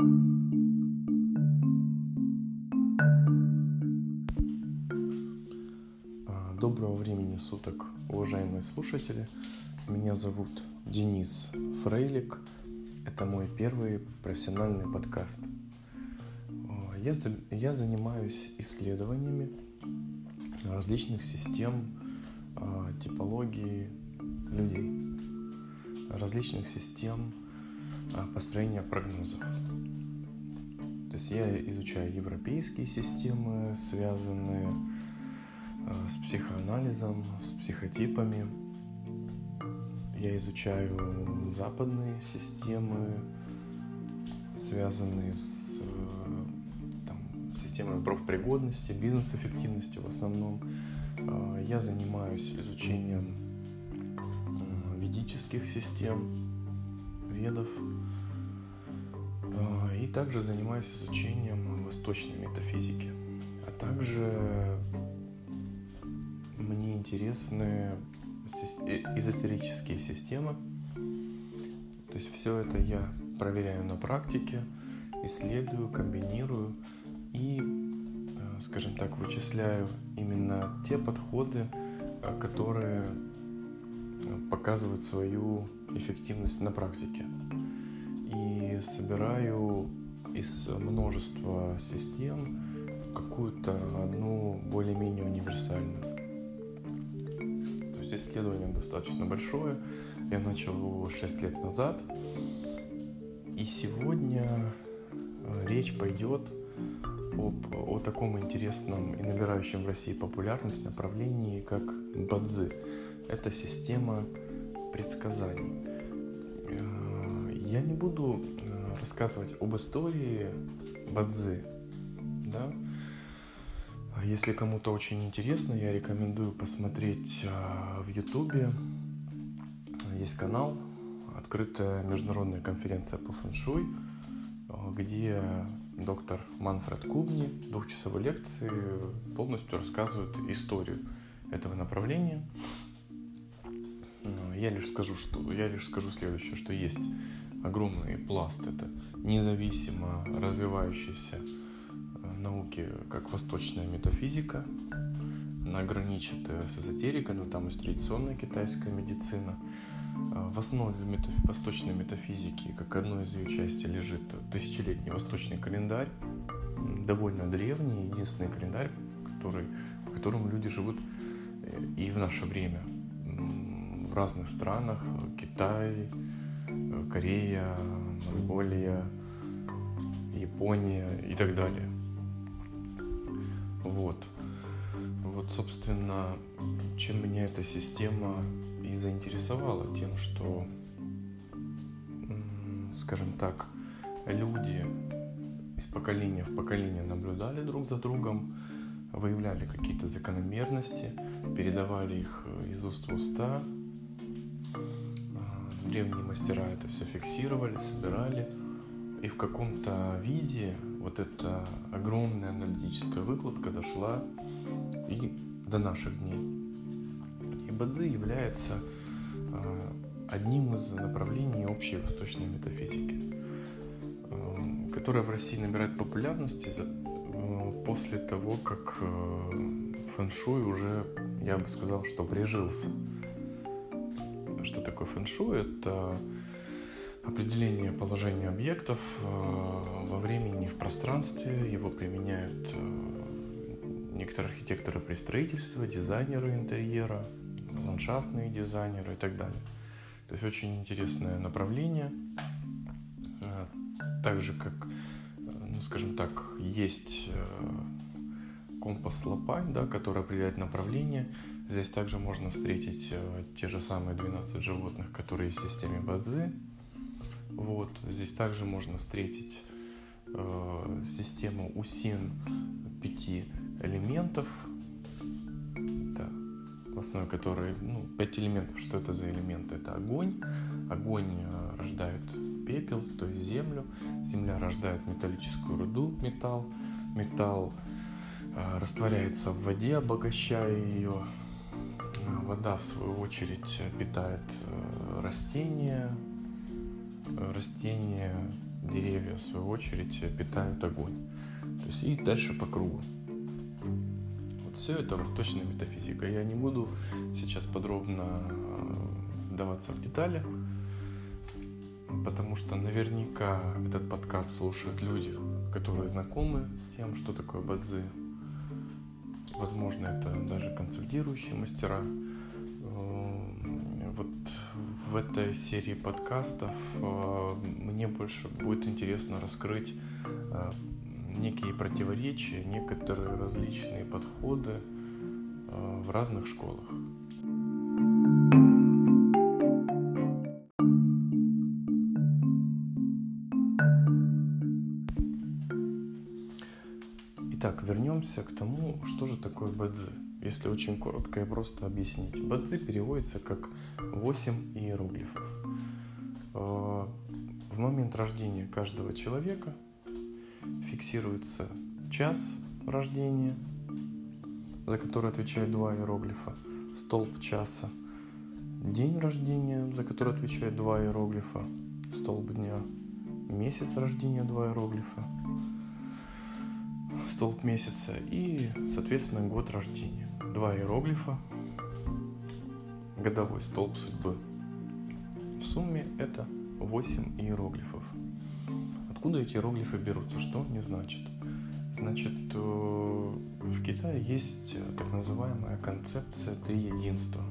А, доброго времени суток, уважаемые слушатели. Меня зовут Денис Фрейлик. Это мой первый профессиональный подкаст. А, я, я занимаюсь исследованиями различных систем а, типологии людей, различных систем построения прогнозов. То есть я изучаю европейские системы, связанные э, с психоанализом, с психотипами. Я изучаю западные системы, связанные с э, там, системой профпригодности, бизнес-эффективностью в основном. Э, я занимаюсь изучением ведических систем, ведов, также занимаюсь изучением восточной метафизики. А также мне интересны э, эзотерические системы. То есть все это я проверяю на практике, исследую, комбинирую и, э, скажем так, вычисляю именно те подходы, э, которые показывают свою эффективность на практике собираю из множества систем какую-то одну более-менее универсальную. То есть исследование достаточно большое. Я начал его 6 лет назад. И сегодня э, речь пойдет об, о таком интересном и набирающем в России популярность направлении, как Бадзи. Это система предсказаний. Э, я не буду рассказывать об истории Бадзи. Да? А если кому-то очень интересно, я рекомендую посмотреть а, в Ютубе. Есть канал «Открытая международная конференция по фэншуй», а, где доктор Манфред Кубни двухчасовой лекции полностью рассказывает историю этого направления. Я лишь скажу, что я лишь скажу следующее, что есть огромный пласт. Это независимо развивающиеся э, науки, как восточная метафизика. Она граничит э, с эзотерикой, но там есть традиционная китайская медицина. Э, в основе метаф... восточной метафизики, как одной из ее частей, лежит тысячелетний восточный календарь, довольно древний, единственный календарь, который, по которому люди живут и в наше время. В разных странах, Китай, Корея, Монголия, Япония и так далее. Вот. Вот, собственно, чем меня эта система и заинтересовала, тем, что, скажем так, люди из поколения в поколение наблюдали друг за другом, выявляли какие-то закономерности, передавали их из уст в уста, древние мастера это все фиксировали, собирали, и в каком-то виде вот эта огромная аналитическая выкладка дошла и до наших дней. И Бадзи является а, одним из направлений общей восточной метафизики, а, которая в России набирает популярности а, после того, как фэншуй уже, я бы сказал, что прижился что такое фэншуй? Это определение положения объектов э, во времени в пространстве. Его применяют э, некоторые архитекторы при строительстве, дизайнеры интерьера, ландшафтные дизайнеры и так далее. То есть очень интересное направление. Э, так же, как, ну, скажем так, есть компас Лопань, да, который определяет направление. Здесь также можно встретить э, те же самые 12 животных, которые есть в системе Бадзи. Вот. Здесь также можно встретить э, систему УСИН пяти элементов, это в основе которой ну, пять элементов. Что это за элементы? Это огонь. Огонь э, рождает пепел, то есть землю. Земля рождает металлическую руду, металл. Металл э, растворяется в воде, обогащая ее Вода, в свою очередь, питает э, растения. Растения деревья, в свою очередь, питают огонь. То есть и дальше по кругу. Вот все это восточная метафизика. Я не буду сейчас подробно вдаваться в детали, потому что наверняка этот подкаст слушают люди, которые знакомы с тем, что такое бадзи. Возможно, это даже консультирующие мастера. Вот в этой серии подкастов э, мне больше будет интересно раскрыть э, некие противоречия, некоторые различные подходы э, в разных школах. Вернемся к тому, что же такое бадзи. Если очень коротко и просто объяснить. Бадзи переводится как 8 иероглифов. Э, в момент рождения каждого человека фиксируется час рождения, за который отвечают два иероглифа, столб часа, день рождения, за который отвечают два иероглифа, столб дня, месяц рождения, два иероглифа, столб месяца и, соответственно, год рождения два иероглифа, годовой столб судьбы. В сумме это 8 иероглифов. Откуда эти иероглифы берутся? Что они значат? Значит, э, в Китае есть так называемая концепция три единства.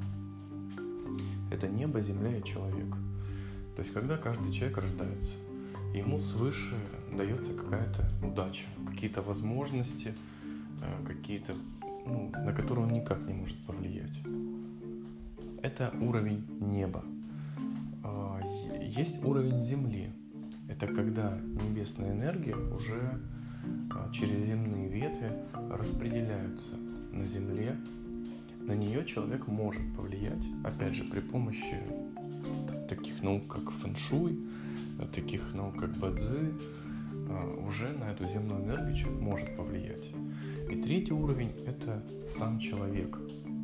Это небо, земля и человек. То есть, когда каждый человек рождается, ему свыше дается какая-то удача, какие-то возможности, э, какие-то ну, на который он никак не может повлиять. Это уровень неба. А, есть уровень Земли. Это когда небесная энергия уже а, через земные ветви распределяются на Земле. На нее человек может повлиять, опять же, при помощи таких наук, как фэншуй, таких наук, как бадзи, а, уже на эту земную энергию может повлиять. И третий уровень – это сам человек.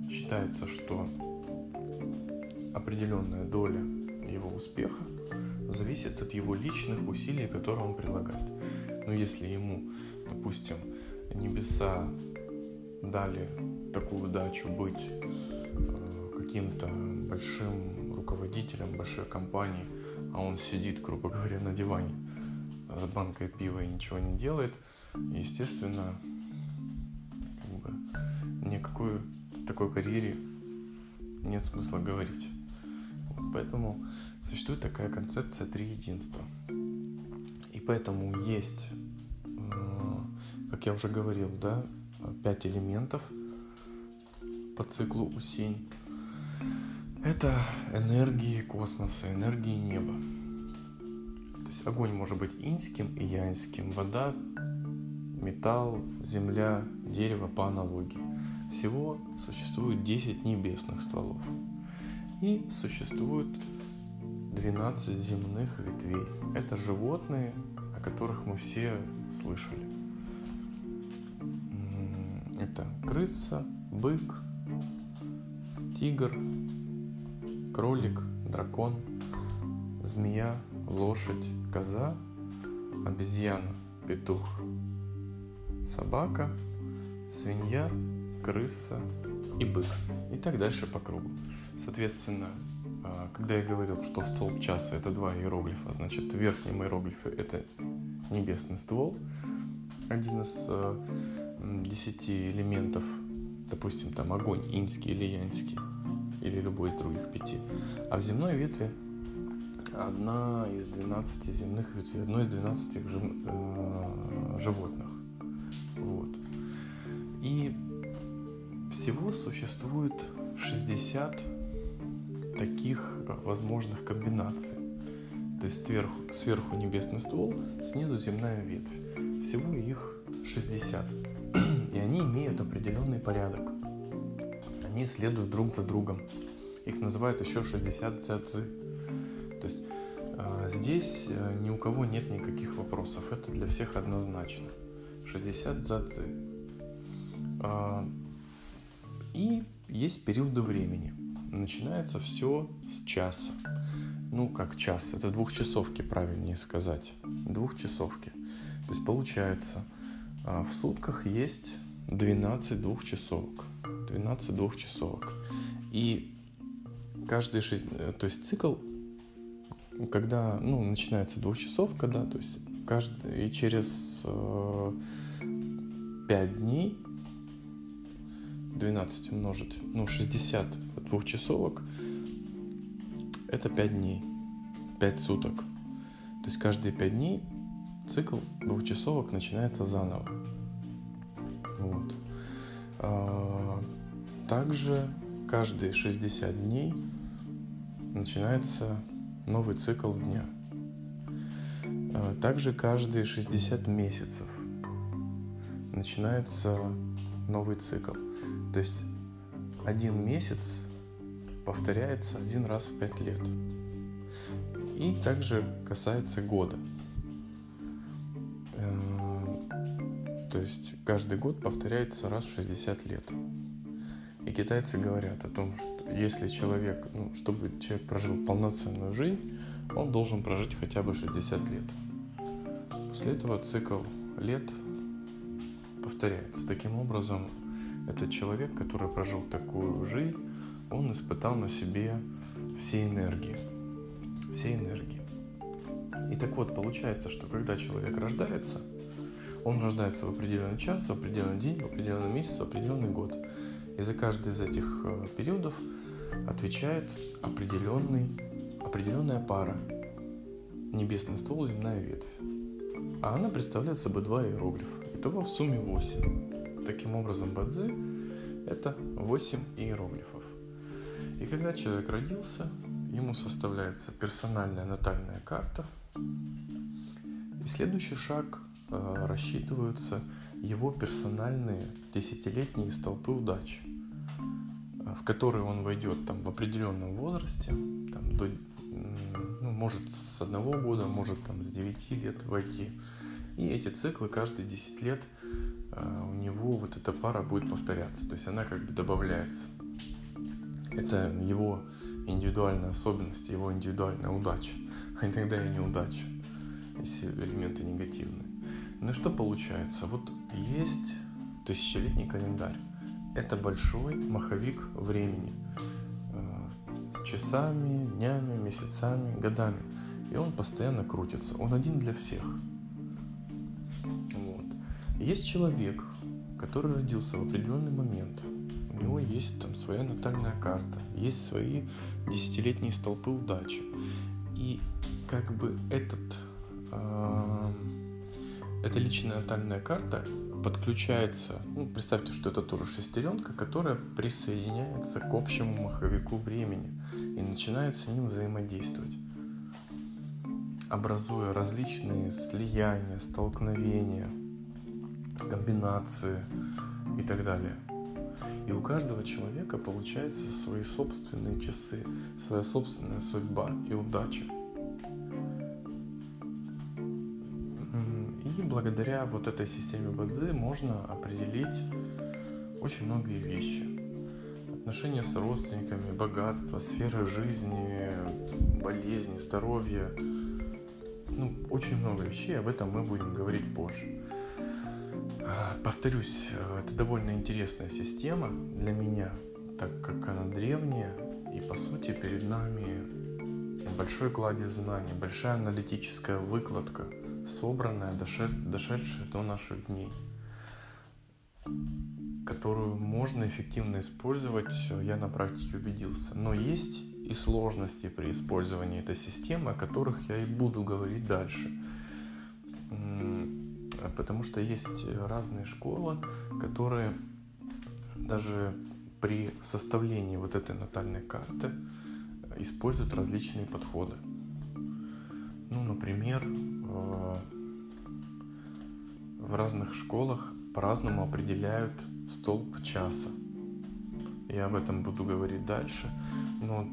Считается, что определенная доля его успеха зависит от его личных усилий, которые он прилагает. Но если ему, допустим, небеса дали такую удачу быть э, каким-то большим руководителем большой компании, а он сидит, грубо говоря, на диване с банкой пива и ничего не делает, естественно, никакой такой карьере нет смысла говорить. Вот поэтому существует такая концепция три единства. И поэтому есть, э, как я уже говорил, да, пять элементов по циклу Усень. Это энергии космоса, энергии неба. То есть огонь может быть инским и янским, вода, металл, земля, дерево по аналогии. Всего существует 10 небесных стволов. И существует 12 земных ветвей. Это животные, о которых мы все слышали. Это крыса, бык, тигр, кролик, дракон, змея, лошадь, коза, обезьяна, петух, собака, свинья, крыса и бык. И так дальше по кругу. Соответственно, а, когда я говорил, что столб часа это два иероглифа, значит, верхний иероглиф это небесный ствол, один из а, десяти элементов, допустим, там огонь, инский или янский, или любой из других пяти. А в земной ветви одна из 12 земных ветвей, одно из 12 э, животных. Вот. И всего существует 60 таких э, возможных комбинаций. То есть сверху, сверху небесный ствол, снизу земная ветвь. Всего их 60. И они имеют определенный порядок. Они следуют друг за другом. Их называют еще 60 цзы. То есть э, здесь э, ни у кого нет никаких вопросов. Это для всех однозначно. 60 цзы. И есть периоды времени. Начинается все с часа. ну, как час, это двухчасовки, правильнее сказать, двухчасовки. То есть получается, а, в сутках есть 12 двухчасовок, 12 двухчасовок. И каждый шесть, э, то есть цикл, когда, ну, начинается двухчасовка, да, то есть каждый, и через э, 5 дней 12 умножить, ну, 60 двухчасовок, это 5 дней, 5 суток. То есть каждые 5 дней цикл двухчасовок начинается заново. Вот. Также каждые 60 дней начинается новый цикл дня. А, также каждые 60 месяцев начинается новый цикл. То есть один месяц повторяется один раз в пять лет. И также касается года. Э, то есть каждый год повторяется раз в 60 лет. И китайцы говорят о том, что если человек, ну, чтобы человек прожил полноценную жизнь, он должен прожить хотя бы 60 лет. После этого цикл лет повторяется. Таким образом, этот человек, который прожил такую жизнь, он испытал на себе все энергии. Все энергии. И так вот, получается, что когда человек рождается, он рождается в определенный час, в определенный день, в определенный месяц, в определенный год. И за каждый из этих э, периодов отвечает определенный, определенная пара. Небесный стол, земная ветвь. А она представляет собой два иероглифа. Итого в сумме 8. Таким образом, бадзи – это 8 иероглифов. И когда человек родился, ему составляется персональная натальная карта. И следующий шаг э, рассчитываются его персональные десятилетние столпы удачи, в которые он войдет там, в определенном возрасте, там, до, ну, может с одного года, может там, с 9 лет войти и эти циклы каждые 10 лет э, у него вот эта пара будет повторяться. То есть она как бы добавляется. Это его индивидуальная особенность, его индивидуальная удача. А иногда и неудача, если элементы негативные. Ну и что получается? Вот есть тысячелетний календарь. Это большой маховик времени э, с часами, днями, месяцами, годами. И он постоянно крутится. Он один для всех. Есть человек, который родился в определенный момент. У него есть там своя натальная карта, есть свои десятилетние столпы удачи. И как бы этот, э, эта личная натальная карта подключается, ну, представьте, что это тоже шестеренка, которая присоединяется к общему маховику времени и начинает с ним взаимодействовать образуя различные слияния, столкновения, комбинации и так далее. И у каждого человека получается свои собственные часы, своя собственная судьба и удача. Благодаря вот этой системе Бадзи можно определить очень многие вещи. Отношения с родственниками, богатство, сферы жизни, болезни, здоровье. Ну, очень много вещей, об этом мы будем говорить позже. Повторюсь, э, это довольно интересная система для меня, так как она древняя, и по сути перед нами большой кладезь знаний, большая аналитическая выкладка, собранная, дошедшая до наших дней, которую можно эффективно использовать, я на практике убедился. Но есть и сложности при использовании этой системы, о которых я и буду говорить дальше потому что есть разные школы, которые даже при составлении вот этой натальной карты используют различные подходы. Ну, например, в разных школах по-разному определяют столб часа. Я об этом буду говорить дальше. Но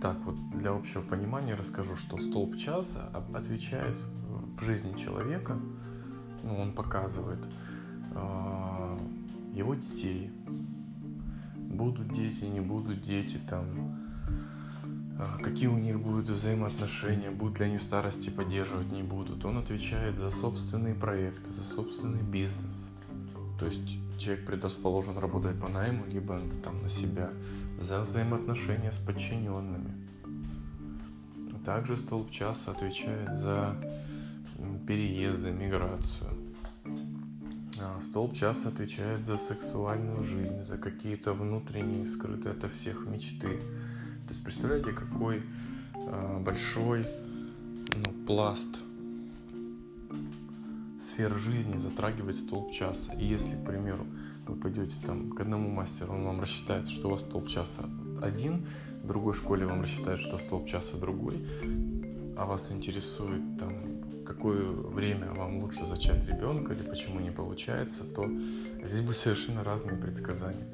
так вот, для общего понимания расскажу, что столб часа отвечает в жизни человека ну, он показывает э, его детей. Будут дети, не будут дети, там, какие у них будут взаимоотношения, будут ли они в старости поддерживать, не будут. Он отвечает за собственные проекты, за собственный бизнес. То есть человек предрасположен работать по найму, либо там на себя, за взаимоотношения с подчиненными. Также столб часа отвечает за переезды, миграцию. А столб часа отвечает за сексуальную жизнь, за какие-то внутренние, скрытые ото всех мечты. То есть представляете, какой э, большой ну, пласт сфер жизни затрагивает столб часа. И если, к примеру, вы пойдете там к одному мастеру, он вам рассчитает, что у вас столб часа один, в другой школе вам рассчитают, что столб часа другой, а вас интересует там какое время вам лучше зачать ребенка или почему не получается, то здесь будет совершенно разные предсказания.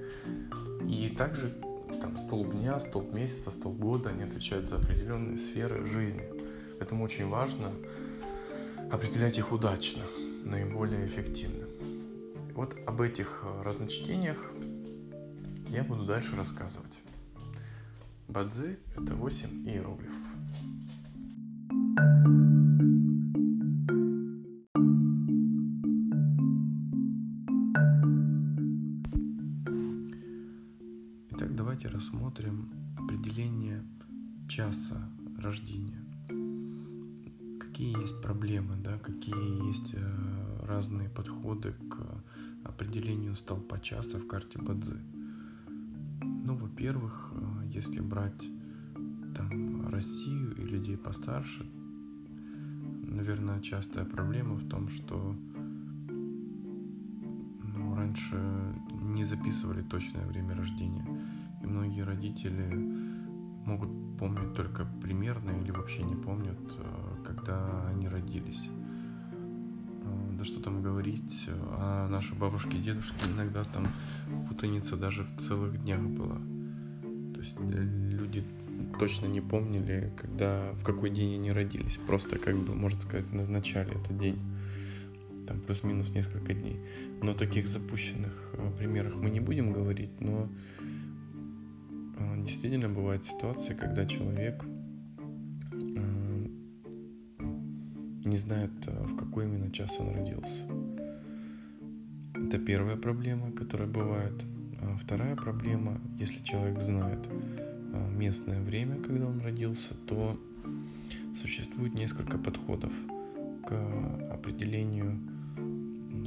И также там столб дня, столб месяца, столб года, они отвечают за определенные сферы жизни. Поэтому очень важно определять их удачно, наиболее эффективно. Вот об этих э, разночтениях я буду дальше рассказывать. Бадзи – это 8 иероглифов. Итак, рассмотрим определение часа рождения. Какие есть проблемы, да, какие есть э, разные подходы к определению столпа часа в карте Бадзи. Ну, во-первых, э, если брать там Россию и людей постарше, наверное, частая проблема в том, что ну, раньше не записывали точное время рождения. И многие родители могут помнить только примерно или вообще не помнят, э, когда они родились. Э, да что там говорить, а наши бабушки и дедушки иногда там путаница даже в целых днях была. То есть э, люди точно не помнили, когда, в какой день они родились. Просто, как бы, можно сказать, назначали этот день. Там плюс-минус несколько дней. Но таких запущенных примерах мы не будем говорить, но действительно бывают ситуации, когда человек э, не знает, в какой именно час он родился. Это первая проблема, которая бывает. А вторая проблема, если человек знает, местное время, когда он родился, то существует несколько подходов к определению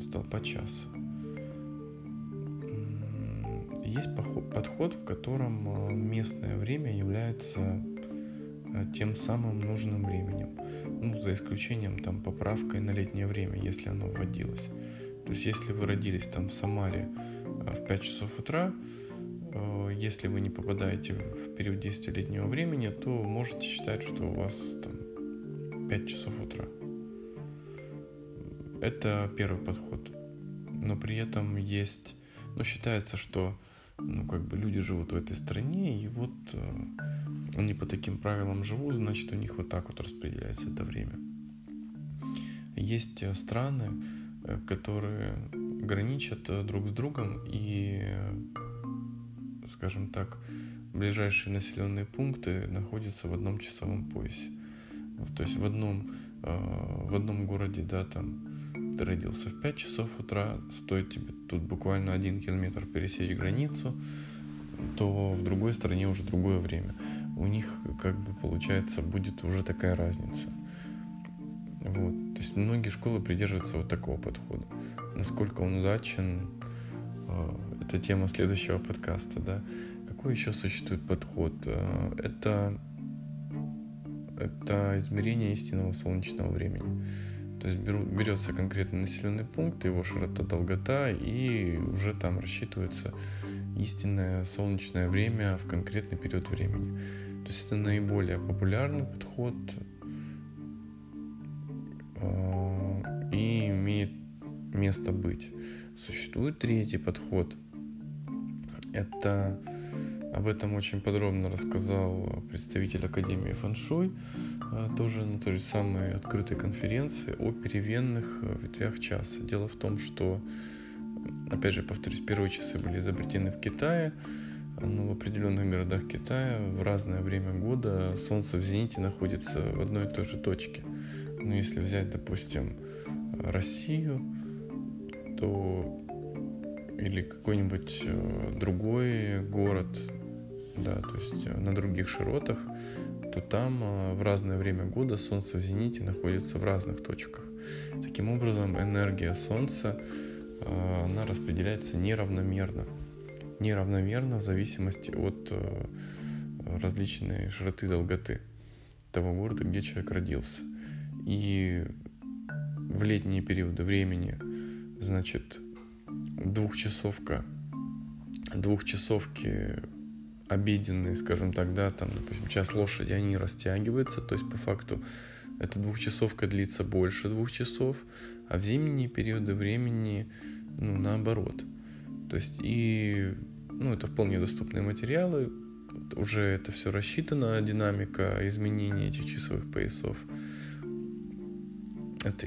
столпа часа. Есть подход, в котором а, местное время является а, тем самым нужным временем. Ну, за исключением там поправкой на летнее время, если оно вводилось. То есть, если вы родились там в Самаре в 5 часов утра, если вы не попадаете в период действия летнего времени, то можете считать, что у вас там 5 часов утра. Это первый подход. Но при этом есть, ну, считается, что ну, как бы люди живут в этой стране, и вот э, они по таким правилам живут, значит, у них вот так вот распределяется это время. Есть э, страны, э, которые граничат друг с другом и скажем так, ближайшие населенные пункты находятся в одном часовом поясе. То есть в одном, в одном городе, да, там ты родился в 5 часов утра, стоит тебе тут буквально один километр пересечь границу, то в другой стране уже другое время. У них как бы получается будет уже такая разница. Вот. То есть многие школы придерживаются вот такого подхода. Насколько он удачен, э, это тема следующего подкаста, да. Какой еще существует подход? Э, это, это измерение истинного солнечного времени. То есть беру, берется конкретный населенный пункт, его широта, долгота, и уже там рассчитывается истинное солнечное время в конкретный период времени. То есть это наиболее популярный подход э, и имеет место быть. Существует третий подход – это об этом очень подробно рассказал представитель Академии фэншуй, а, тоже на той же самой открытой конференции о переменных э, ветвях часа. Дело в том, что, опять же, повторюсь, первые часы были изобретены в Китае, но в определенных городах Китая в разное время года Солнце в зените находится в одной и той же точке. Ну, если взять, допустим, Россию, то или какой-нибудь э, другой город, да, то есть э, на других широтах, то там э, в разное время года Солнце в зените находится в разных точках. Таким образом, энергия Солнца, она распределяется неравномерно. Неравномерно в зависимости от различной широты долготы того города, где человек родился. И в летние периоды времени, значит, двухчасовка, двухчасовки обеденные, скажем так, да, там, допустим, час лошади, они растягиваются, то есть по факту эта двухчасовка длится больше двух часов, а в зимние периоды времени, ну, наоборот. То есть и, ну, это вполне доступные материалы, уже это все рассчитано, динамика изменения этих часовых поясов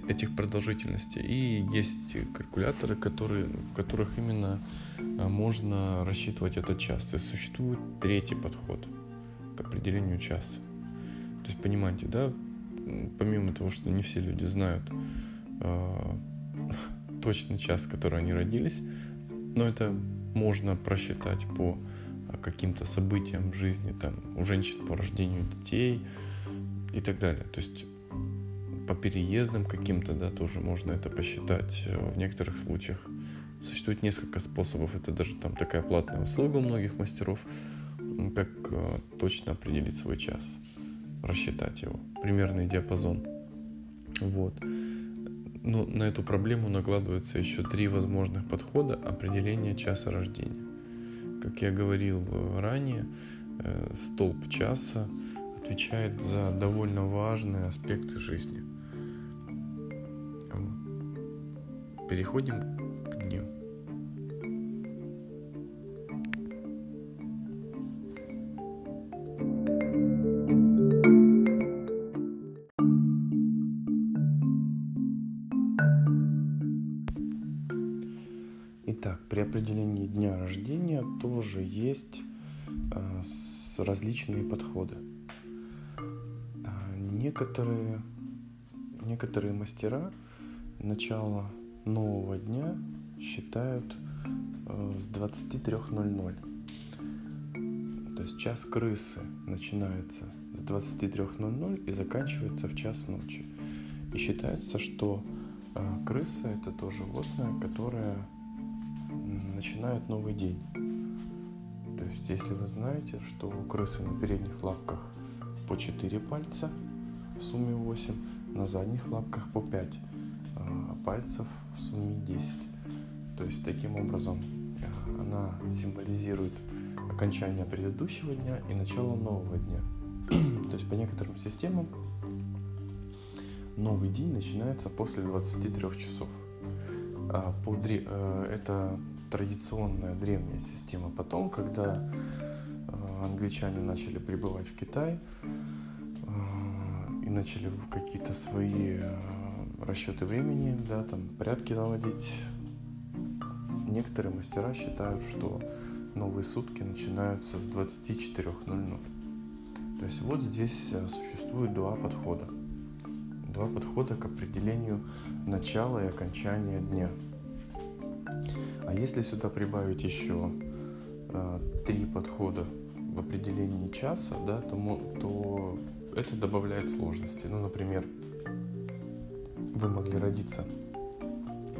этих продолжительностей. И есть калькуляторы, которые, в которых именно можно рассчитывать этот час. То есть существует третий подход к определению часа. То есть понимаете, да, помимо того, что не все люди знают э, точный час, в который они родились, но это можно просчитать по каким-то событиям в жизни, там, у женщин по рождению детей и так далее. То есть по переездам каким-то, да, тоже можно это посчитать э, в некоторых случаях. Существует несколько способов, это даже там такая платная услуга у многих мастеров, как э, точно определить свой час, рассчитать его, примерный диапазон. Вот. Но на эту проблему накладываются еще три возможных подхода определения часа рождения. Как я говорил э, ранее, столб часа отвечает за довольно важные аспекты жизни – Переходим тоже есть а, различные подходы. А, некоторые, некоторые мастера начало нового дня считают э, с 23.00. То есть час крысы начинается с 23.00 и заканчивается в час ночи. И считается, что э, крыса это то животное, которое начинает новый день. Есть, если вы знаете, что у крысы на передних лапках по 4 пальца, в сумме 8, на задних лапках по 5 пальцев в сумме 10. То есть таким образом э, она символизирует окончание предыдущего дня и начало нового дня. То есть по некоторым системам новый день начинается после 23 часов. А по, э, это традиционная древняя система. Потом, когда э, англичане начали прибывать в Китай и начали какие-то свои расчеты времени, да, там порядки наводить. Некоторые мастера считают, что новые сутки начинаются с 24.00. То есть вот здесь э, существует два подхода. Два подхода к определению начала и окончания дня. А если сюда прибавить еще э, три подхода в определении часа, да, то, то это добавляет сложности. Ну, например, вы могли родиться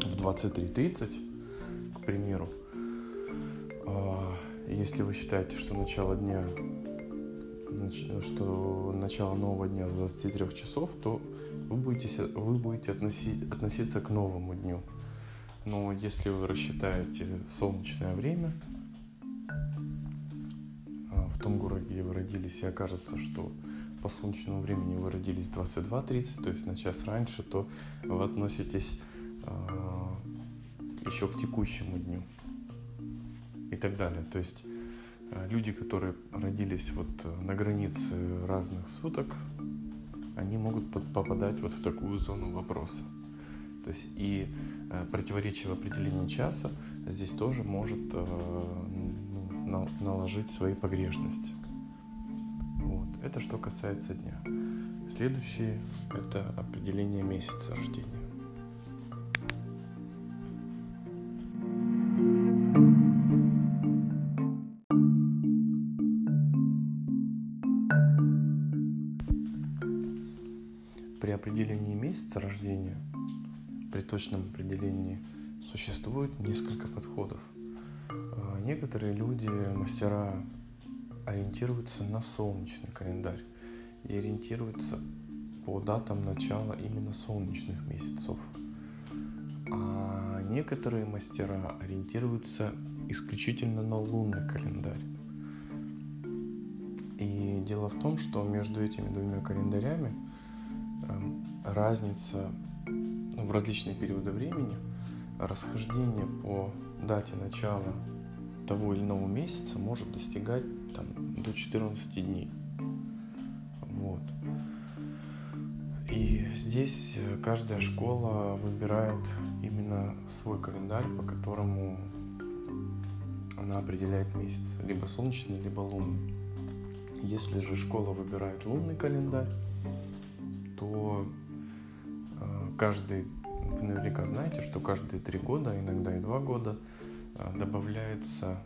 в 23.30, к примеру, а, если вы считаете, что начало дня, что начало нового дня с 23 часов, то вы будете, вы будете относить, относиться к новому дню. Но если вы рассчитаете солнечное время а, в том городе, где вы родились, и окажется, что по солнечному времени вы родились 22.30, то есть на час раньше, то вы относитесь э, еще к текущему дню и так далее. То есть э, люди, которые родились вот на границе разных суток, они могут попадать вот в такую зону вопроса. То есть и э, противоречие в определении часа здесь тоже может ну, наложить свои погрешности. Вот. Это что касается дня. Следующее – это определение месяца рождения. Точном определении, существует несколько подходов. А, некоторые люди, мастера, ориентируются на солнечный календарь и ориентируются по датам начала именно солнечных месяцев. А некоторые мастера ориентируются исключительно на лунный календарь. И дело в том, что между этими двумя календарями Эм, разница в различные периоды времени, расхождение по дате начала того или иного месяца может достигать там, до 14 дней. Вот. И здесь э, каждая школа выбирает именно свой календарь, по которому она определяет месяц, либо солнечный, либо лунный. Если же школа выбирает лунный календарь, то каждый, вы наверняка знаете, что каждые три года, иногда и два года, э, добавляется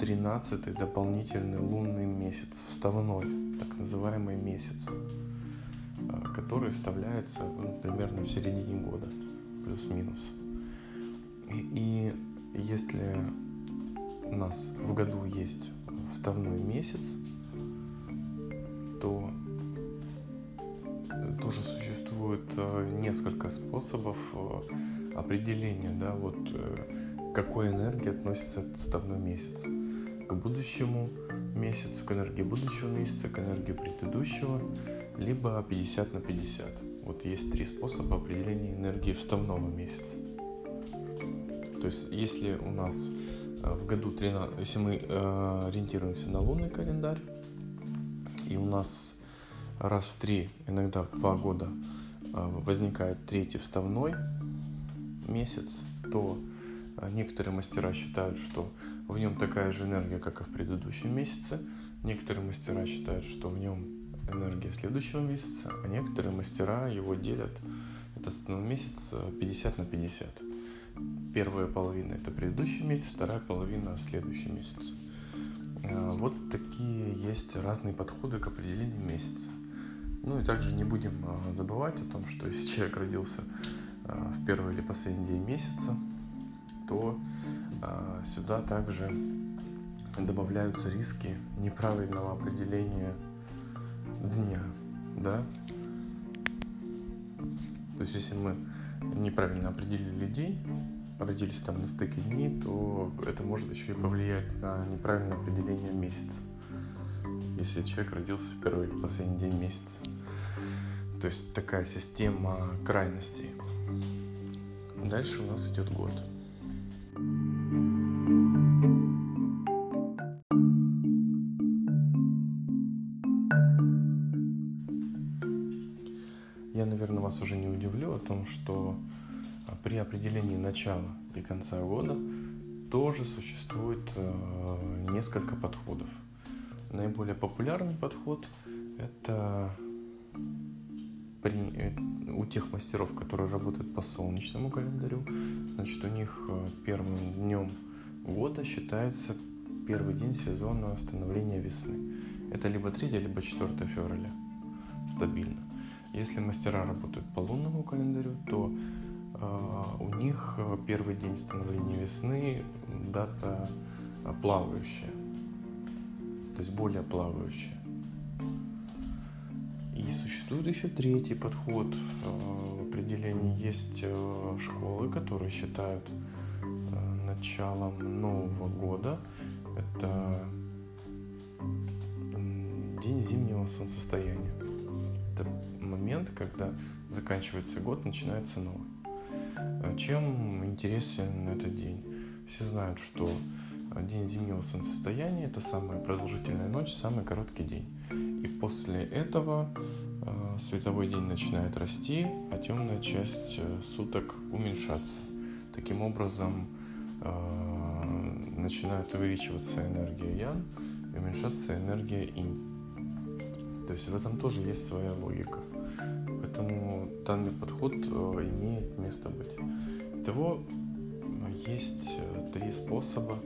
13 дополнительный лунный месяц, вставной, так называемый месяц, э, который вставляется ну, примерно в середине года, плюс-минус. И, и если у нас в году есть вставной месяц, то тоже существует э, несколько способов э, определения, да, вот э, какой энергии относится этот ставной месяц. К будущему месяцу, к энергии будущего месяца, к энергии предыдущего, либо 50 на 50. Вот есть три способа определения энергии вставного месяца. То есть, если у нас в году 13, если мы ориентируемся на лунный календарь, и у нас раз в три, иногда в два года возникает третий вставной месяц, то а, некоторые мастера считают, что в нем такая же энергия, как и в предыдущем месяце. Некоторые мастера считают, что в нем энергия следующего месяца, а некоторые мастера его делят, этот вставной месяц, 50 на 50. Первая половина это предыдущий месяц, вторая половина следующий месяц. А, вот такие есть разные подходы к определению месяца. Ну и также не будем а, забывать о том, что если человек родился а, в первый или последний день месяца, то а, сюда также добавляются риски неправильного определения дня, да. То есть если мы неправильно определили день, родились там на стыке дней, то это может еще и повлиять на неправильное определение месяца если человек родился в первый или последний день месяца. То есть такая система крайностей. Дальше у нас идет год. Я, наверное, вас уже не удивлю о том, что при определении начала и конца года тоже существует э, несколько подходов – Наиболее популярный подход – это при, э, у тех мастеров, которые работают по солнечному календарю, значит, у них э, первым днем года считается первый день сезона становления весны. Это либо 3, либо 4 февраля. Стабильно. Если мастера работают по лунному календарю, то э, у них э, первый день становления весны дата плавающая то есть более плавающие. И существует еще третий подход э, в определении. Есть э, школы, которые считают э, началом Нового года. Это день зимнего солнцестояния. Это момент, когда заканчивается год, начинается новый. Чем интересен этот день? Все знают, что день зимнего солнцестояния, это самая продолжительная ночь, самый короткий день. И после этого э, световой день начинает расти, а темная часть э, суток уменьшаться. Таким образом, э, начинает увеличиваться энергия Ян и уменьшаться энергия Инь. То есть в этом тоже есть своя логика. Поэтому данный подход э, имеет место быть. Итого есть э, три способа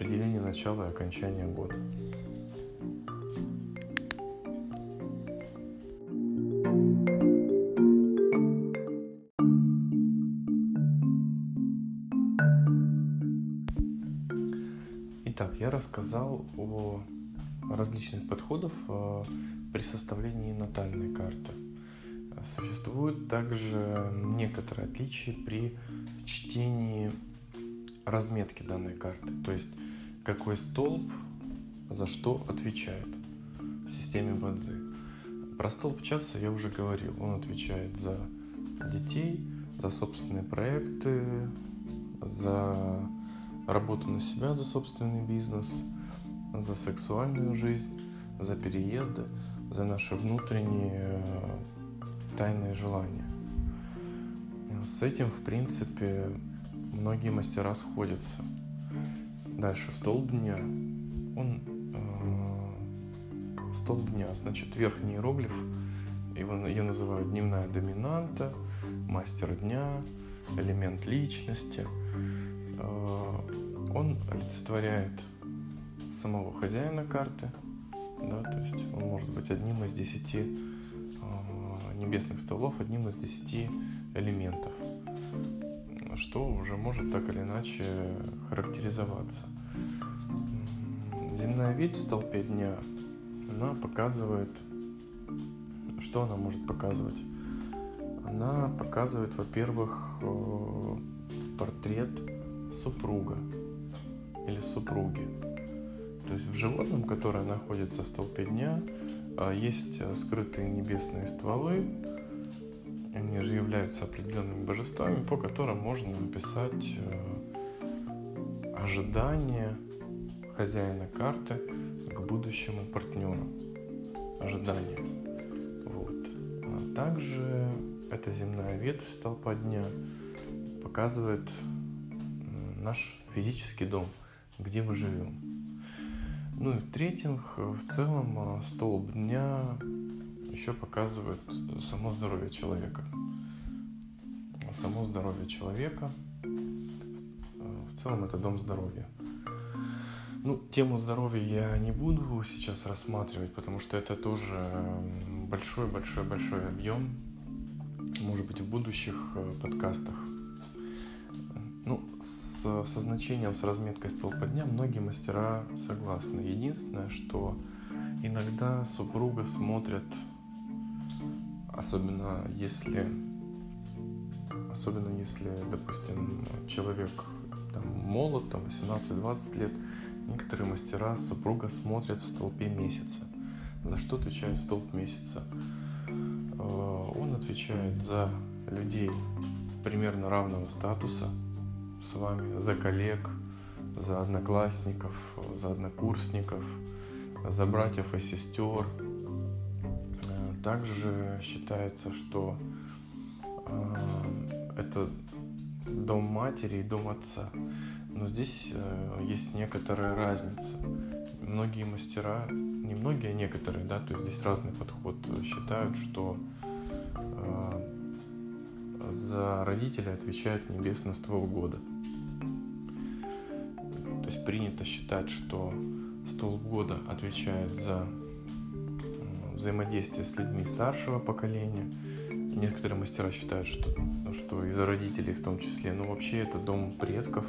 определения начала и окончания года. Итак, я рассказал о различных подходах э, при составлении натальной карты. Существуют также некоторые отличия при чтении разметки данной карты, то есть какой столб за что отвечает в системе Бадзи. Про столб часа я уже говорил, он отвечает за детей, за собственные проекты, за работу на себя, за собственный бизнес, за сексуальную жизнь, за переезды, за наши внутренние э, тайные желания. С этим, в принципе, многие мастера сходятся. Дальше столб дня. Он э, столб дня, значит, верхний иероглиф, его, ее называют дневная доминанта, мастер дня, элемент личности. Э, он олицетворяет самого хозяина карты, да, то есть он может быть одним из десяти э, небесных столов, одним из десяти элементов что уже может так или иначе характеризоваться. Земная ведь в столпе дня, она показывает, что она может показывать? Она показывает, во-первых, э, портрет супруга или супруги. То есть в животном, которое находится в столпе дня, э, есть скрытые небесные стволы, они же являются определенными божествами, по которым можно написать э, ожидание хозяина карты к будущему партнеру. Ожидание. Вот. А также эта земная ветвь столпа дня показывает наш физический дом, где мы живем. Ну и в-третьих, в целом столб дня еще показывает само здоровье человека. Само здоровье человека. В целом это дом здоровья. Ну, тему здоровья я не буду сейчас рассматривать, потому что это тоже большой-большой-большой объем. Может быть, в будущих э, подкастах. Ну, с, со значением, с разметкой столпа дня многие мастера согласны. Единственное, что иногда супруга смотрят особенно если особенно если, допустим, человек там, молод, там 18-20 лет, некоторые мастера супруга смотрят в столпе месяца. За что отвечает столб месяца? Э, он отвечает за людей примерно равного статуса с вами, за коллег, за одноклассников, за однокурсников, за братьев и сестер, также считается, что э, это дом матери и дом отца. Но здесь э, есть некоторая разница. Многие мастера, не многие, а некоторые, да, то есть здесь разный подход, считают, что э, за родителей отвечает небесный ствол года. То есть принято считать, что ствол года отвечает за взаимодействие с людьми старшего поколения. Некоторые мастера считают, что, что из-за родителей в том числе. Но вообще это дом предков,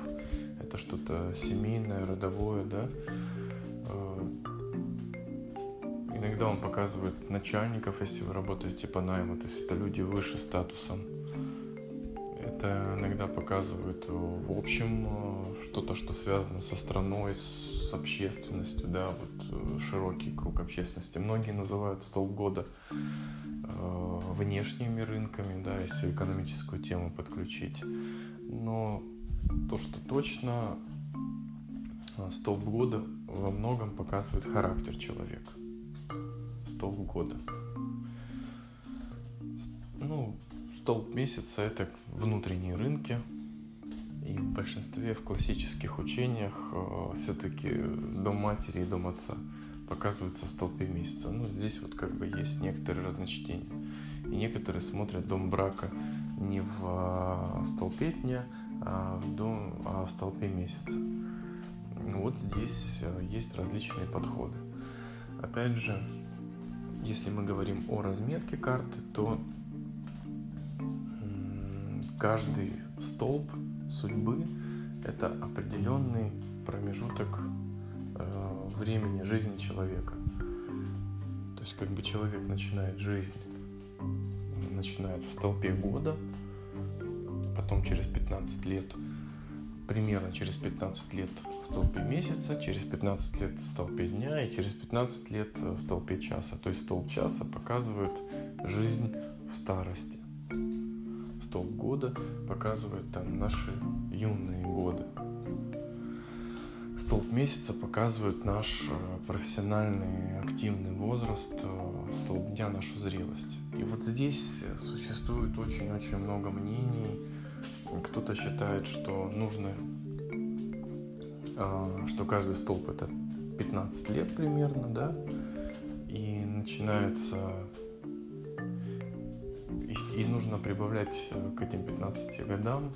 это что-то семейное, родовое, да. Э, иногда он показывает начальников, если вы работаете по найму, то есть это люди выше статусом. Это иногда показывает в общем э, что-то, что связано со страной, с общественностью, да, вот э, широкий круг общественности. Многие называют столб года э, внешними рынками, да, если экономическую тему подключить. Но то, что точно, э, столб года во многом показывает характер человека. Столб года. Ну, столб месяца это внутренние рынки. И в большинстве в классических учениях э, все-таки дом матери и дом отца показываются в столпе месяца. Ну, здесь вот как бы есть некоторые разночтения. И некоторые смотрят дом брака не в а, столпе дня, а в, дом, а в столпе месяца. Вот здесь э, есть различные подходы. Опять же, если мы говорим о разметке карты, то каждый столб судьбы – это определенный промежуток э, времени жизни человека. То есть как бы человек начинает жизнь, начинает в столпе года, потом через 15 лет, примерно через 15 лет в столпе месяца, через 15 лет в столпе дня и через 15 лет в столпе часа. То есть столб часа показывает жизнь в старости столб года показывает там наши юные годы. Столб месяца показывает наш э, профессиональный активный возраст, э, столб дня нашу зрелость. И вот здесь существует очень-очень много мнений. Кто-то считает, что нужно, э, что каждый столб это 15 лет примерно, да, и начинается и, нужно прибавлять э, к этим 15 годам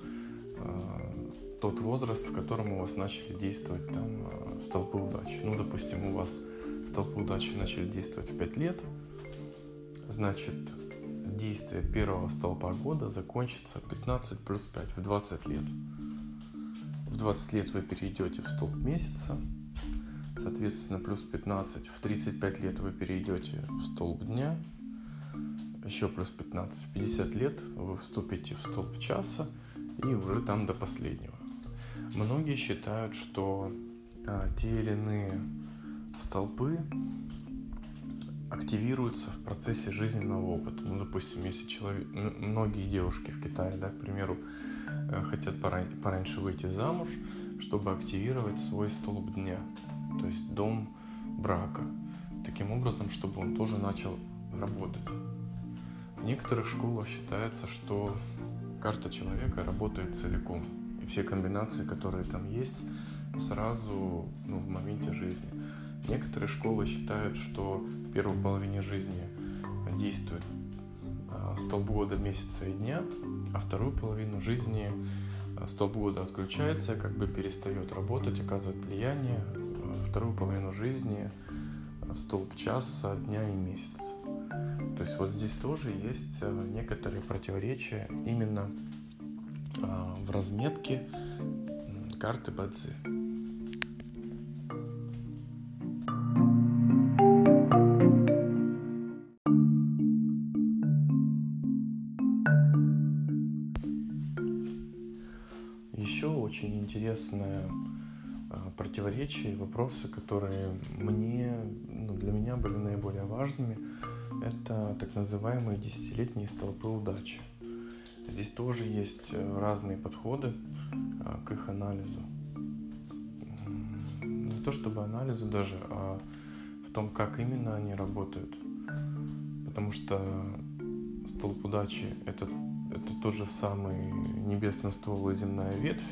э, тот возраст, в котором у вас начали действовать там э, столпы удачи. Ну, допустим, у вас столпы удачи начали действовать в 5 лет, значит, действие первого столпа года закончится 15 плюс 5 в 20 лет. В 20 лет вы перейдете в столб месяца, соответственно, плюс 15. В 35 лет вы перейдете в столб дня, еще плюс 15, 50 лет вы вступите в столб часа и уже там до последнего. Многие считают, что а, те или иные столпы активируются в процессе жизненного опыта. Ну, допустим, если человек, многие девушки в Китае, да, к примеру, э, хотят поран, пораньше выйти замуж, чтобы активировать свой столб дня, то есть дом брака, таким образом, чтобы он тоже начал работать. Некоторых школах считается, что карта человека работает целиком. И все комбинации, которые там есть, сразу ну, в моменте жизни. Некоторые школы считают, что в первой половине жизни действует а, столб года, месяца и дня, а вторую половину жизни а, столб года отключается, как бы перестает работать, оказывать влияние. А вторую половину жизни столб часа, дня и месяца. То есть вот здесь тоже есть э, некоторые противоречия именно а, в разметке карты Бадзи. Еще очень интересное а, противоречие и вопросы, которые мне, ну, для меня были наиболее важными, это так называемые десятилетние столпы удачи. Здесь тоже есть э, разные подходы а, к их анализу. Не то чтобы анализу даже, а в том, как именно они работают. Потому что столб удачи это, это тот же самый небесный ствол и земная ветвь.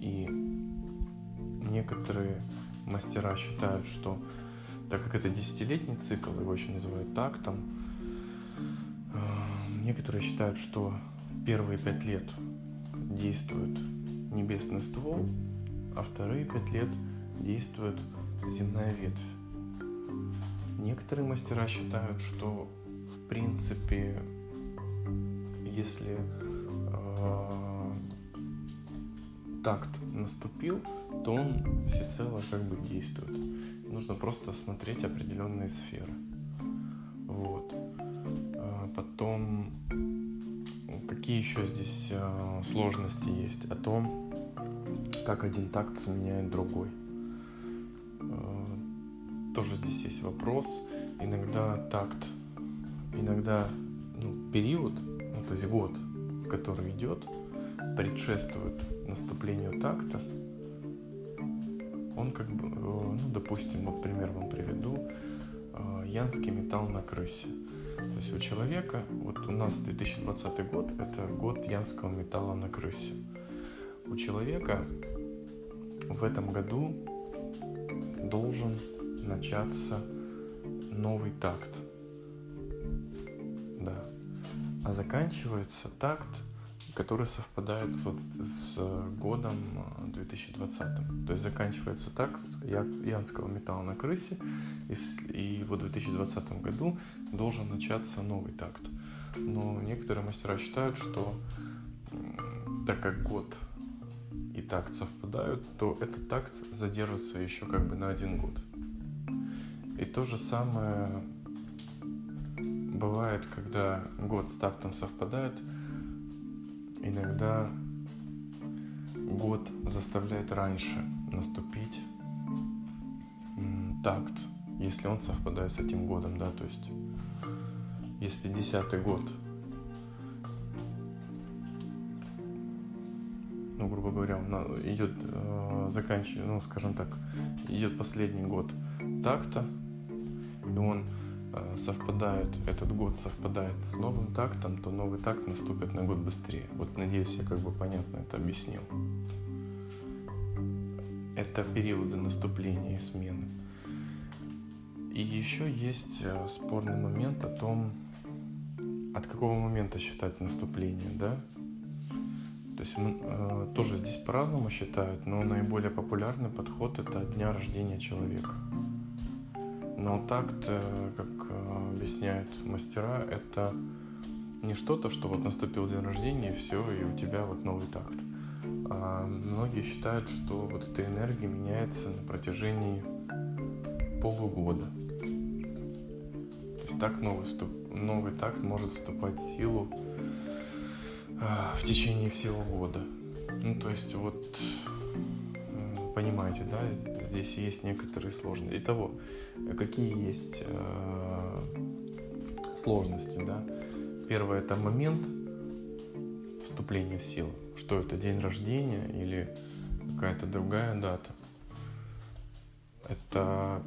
И некоторые мастера считают, что так как это десятилетний цикл, его еще называют тактом, э, некоторые считают, что первые пять лет действует небесный ствол, а вторые пять лет действует земная ветвь. Некоторые мастера считают, что в принципе, если э, такт наступил, то он всецело как бы действует. Нужно просто смотреть определенные сферы. Вот. А потом, какие еще здесь а, сложности есть? О том, как один такт сменяет другой. А, тоже здесь есть вопрос. Иногда такт, иногда ну, период, ну, то есть год, который идет, предшествует наступлению такта, как бы, э, ну, допустим, вот пример вам приведу, э, янский металл на крысе. То есть у человека, вот у нас 2020 год, это год янского металла на крысе. у человека в этом году должен начаться новый такт. Да. А заканчивается такт, который совпадает с, вот, с годом 2020. А, То есть заканчивается такт янского металла на крысе, и, и в 2020 году должен начаться новый такт. Но некоторые мастера считают, что так как год и такт совпадают, то этот такт задержится еще как бы на один год. И то же самое бывает, когда год с тактом совпадает, иногда год заставляет раньше наступить такт, если он совпадает с этим годом, да, то есть если десятый год ну, грубо говоря, идет, э, ну, скажем так, идет последний год такта, и он э, совпадает, этот год совпадает с новым тактом, то новый такт наступит на год быстрее. Вот надеюсь, я как бы понятно это объяснил. Это периоды наступления и смены. И еще есть э, спорный момент о том, от какого момента считать наступление, да? То есть э, тоже здесь по-разному считают, но наиболее популярный подход это от дня рождения человека. Но такт, э, как э, объясняют мастера, это не что-то, что вот наступил день рождения, и все, и у тебя вот новый такт. А многие считают, что вот эта энергия меняется на протяжении полугода. То есть так новый, новый такт может вступать в силу а, в течение всего года. Ну, то есть вот понимаете, да, здесь есть некоторые сложности. Итого, какие есть э, сложности, да? Первое это момент вступления в силу. Что это, день рождения или какая-то другая дата? Это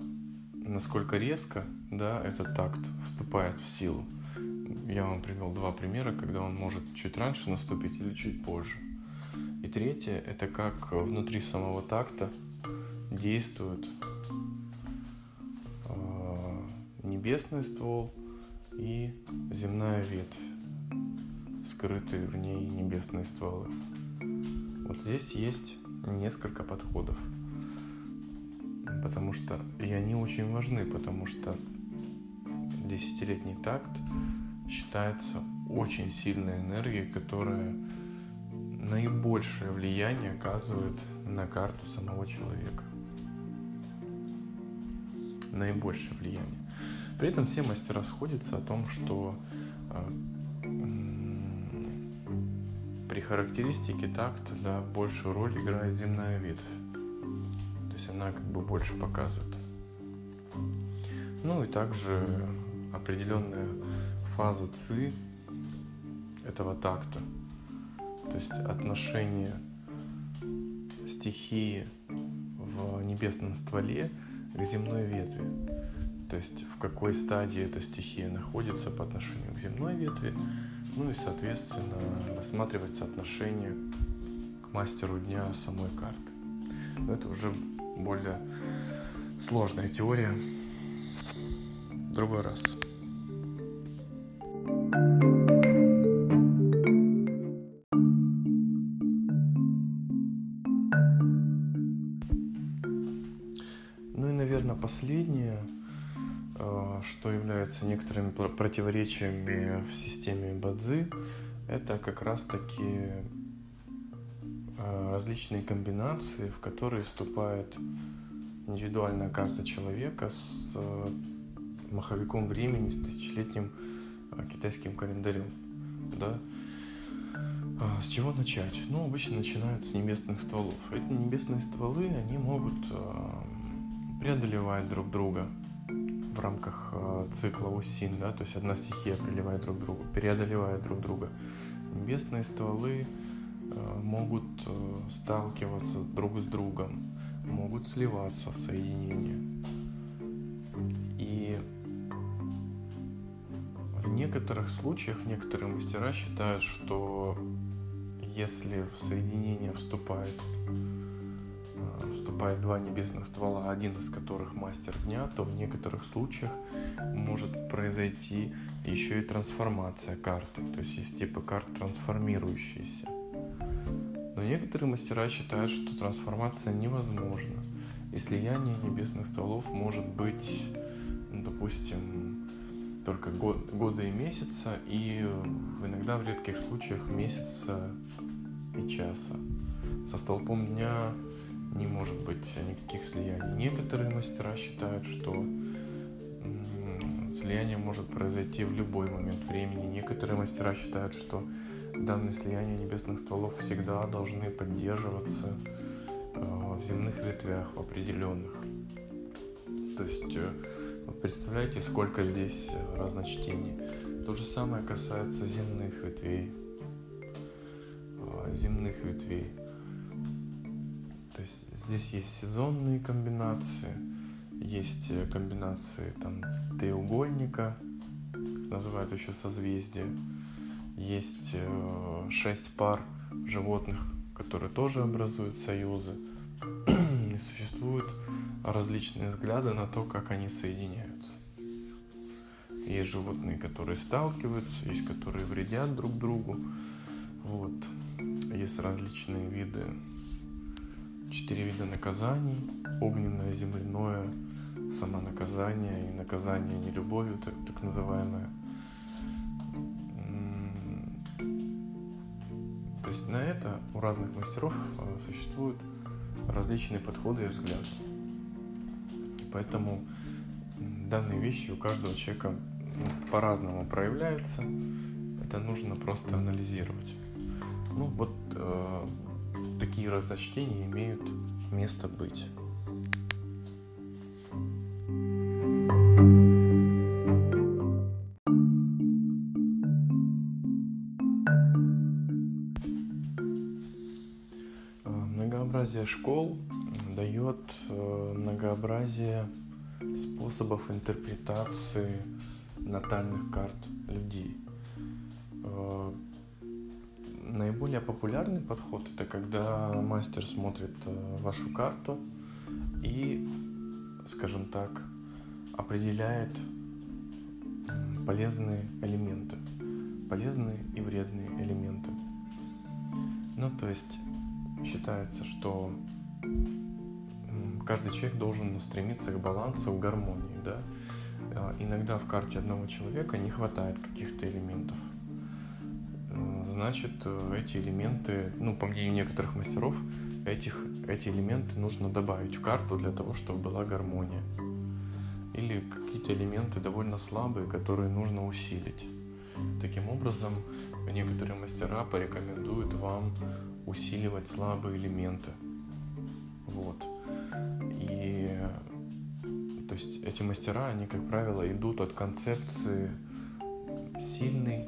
насколько резко, да, этот такт вступает в силу. Я вам привел два примера, когда он может чуть раньше наступить или чуть позже. И третье – это как внутри самого такта действует э, небесный ствол и земная ветвь, скрытые в ней небесные стволы. Вот здесь есть несколько подходов, потому что и они очень важны, потому что десятилетний такт считается очень сильной энергией, которая наибольшее влияние оказывает на карту самого человека. Наибольшее влияние. При этом все мастера сходятся о том, что э, при характеристике такта да, большую роль играет земная ветвь. То есть она как бы больше показывает. Ну и также определенная фаза ЦИ этого такта, то есть отношение стихии в небесном стволе к земной ветви. То есть в какой стадии эта стихия находится по отношению к земной ветви, ну и, соответственно, рассматривать соотношение к мастеру дня самой карты. Но это уже более сложная теория. другой раз. Некоторыми противоречиями в системе Бадзи, это как раз-таки э, различные комбинации, в которые вступает индивидуальная карта человека с э, маховиком времени, с тысячелетним китайским календарем. Да? А, с чего начать? Ну, обычно начинают с небесных стволов. Эти небесные стволы, они могут преодолевают друг друга в рамках э, цикла Усин, да, то есть одна стихия преодолевает друг друга, преодолевает друг друга. Небесные стволы э, могут э, сталкиваться друг с другом, могут сливаться в соединение. И в некоторых случаях некоторые мастера считают, что если в соединение вступает, вступает два небесных ствола, один из которых мастер дня, то в некоторых случаях может произойти еще и трансформация карты. То есть есть типы карт трансформирующиеся. Но некоторые мастера считают, что трансформация невозможна. И слияние небесных стволов может быть, ну, допустим, только год, года и месяца, и иногда в редких случаях месяца и часа. Со столпом дня не может быть никаких слияний. Некоторые мастера считают, что слияние может произойти в любой момент времени. Некоторые мастера считают, что данные слияния небесных стволов всегда должны поддерживаться э, в земных ветвях, в определенных. То есть э, представляете, сколько здесь э, разночтений. То же самое касается земных ветвей. Земных ветвей. То есть здесь есть сезонные комбинации, есть комбинации там треугольника, называют еще созвездие. Есть э, шесть пар животных, которые тоже образуют союзы. И существуют различные взгляды на то, как они соединяются. Есть животные, которые сталкиваются, есть которые вредят друг другу. Вот. Есть различные виды, четыре вида наказаний. Огненное, земляное, самонаказание и наказание нелюбовью, так, так называемое. То есть на это у разных мастеров э, существуют различные подходы и взгляды. Поэтому данные вещи у каждого человека ну, по-разному проявляются. Это нужно просто анализировать. Ну вот э, такие разночтения имеют место быть. Многообразие школ дает э, многообразие способов интерпретации натальных карт людей. Э, наиболее популярный подход это когда мастер смотрит э, вашу карту и, скажем так, определяет полезные элементы, полезные и вредные элементы. Ну, то есть считается, что каждый человек должен стремиться к балансу, к гармонии, да. А, иногда в карте одного человека не хватает каких-то элементов. Значит, э, эти элементы, ну, по мнению некоторых мастеров, этих, эти элементы нужно добавить в карту для того, чтобы была гармония. Или какие-то элементы довольно слабые, которые нужно усилить. Таким образом, некоторые мастера порекомендуют вам усиливать слабые элементы. Вот. И то есть эти мастера, они, как правило, идут от концепции сильный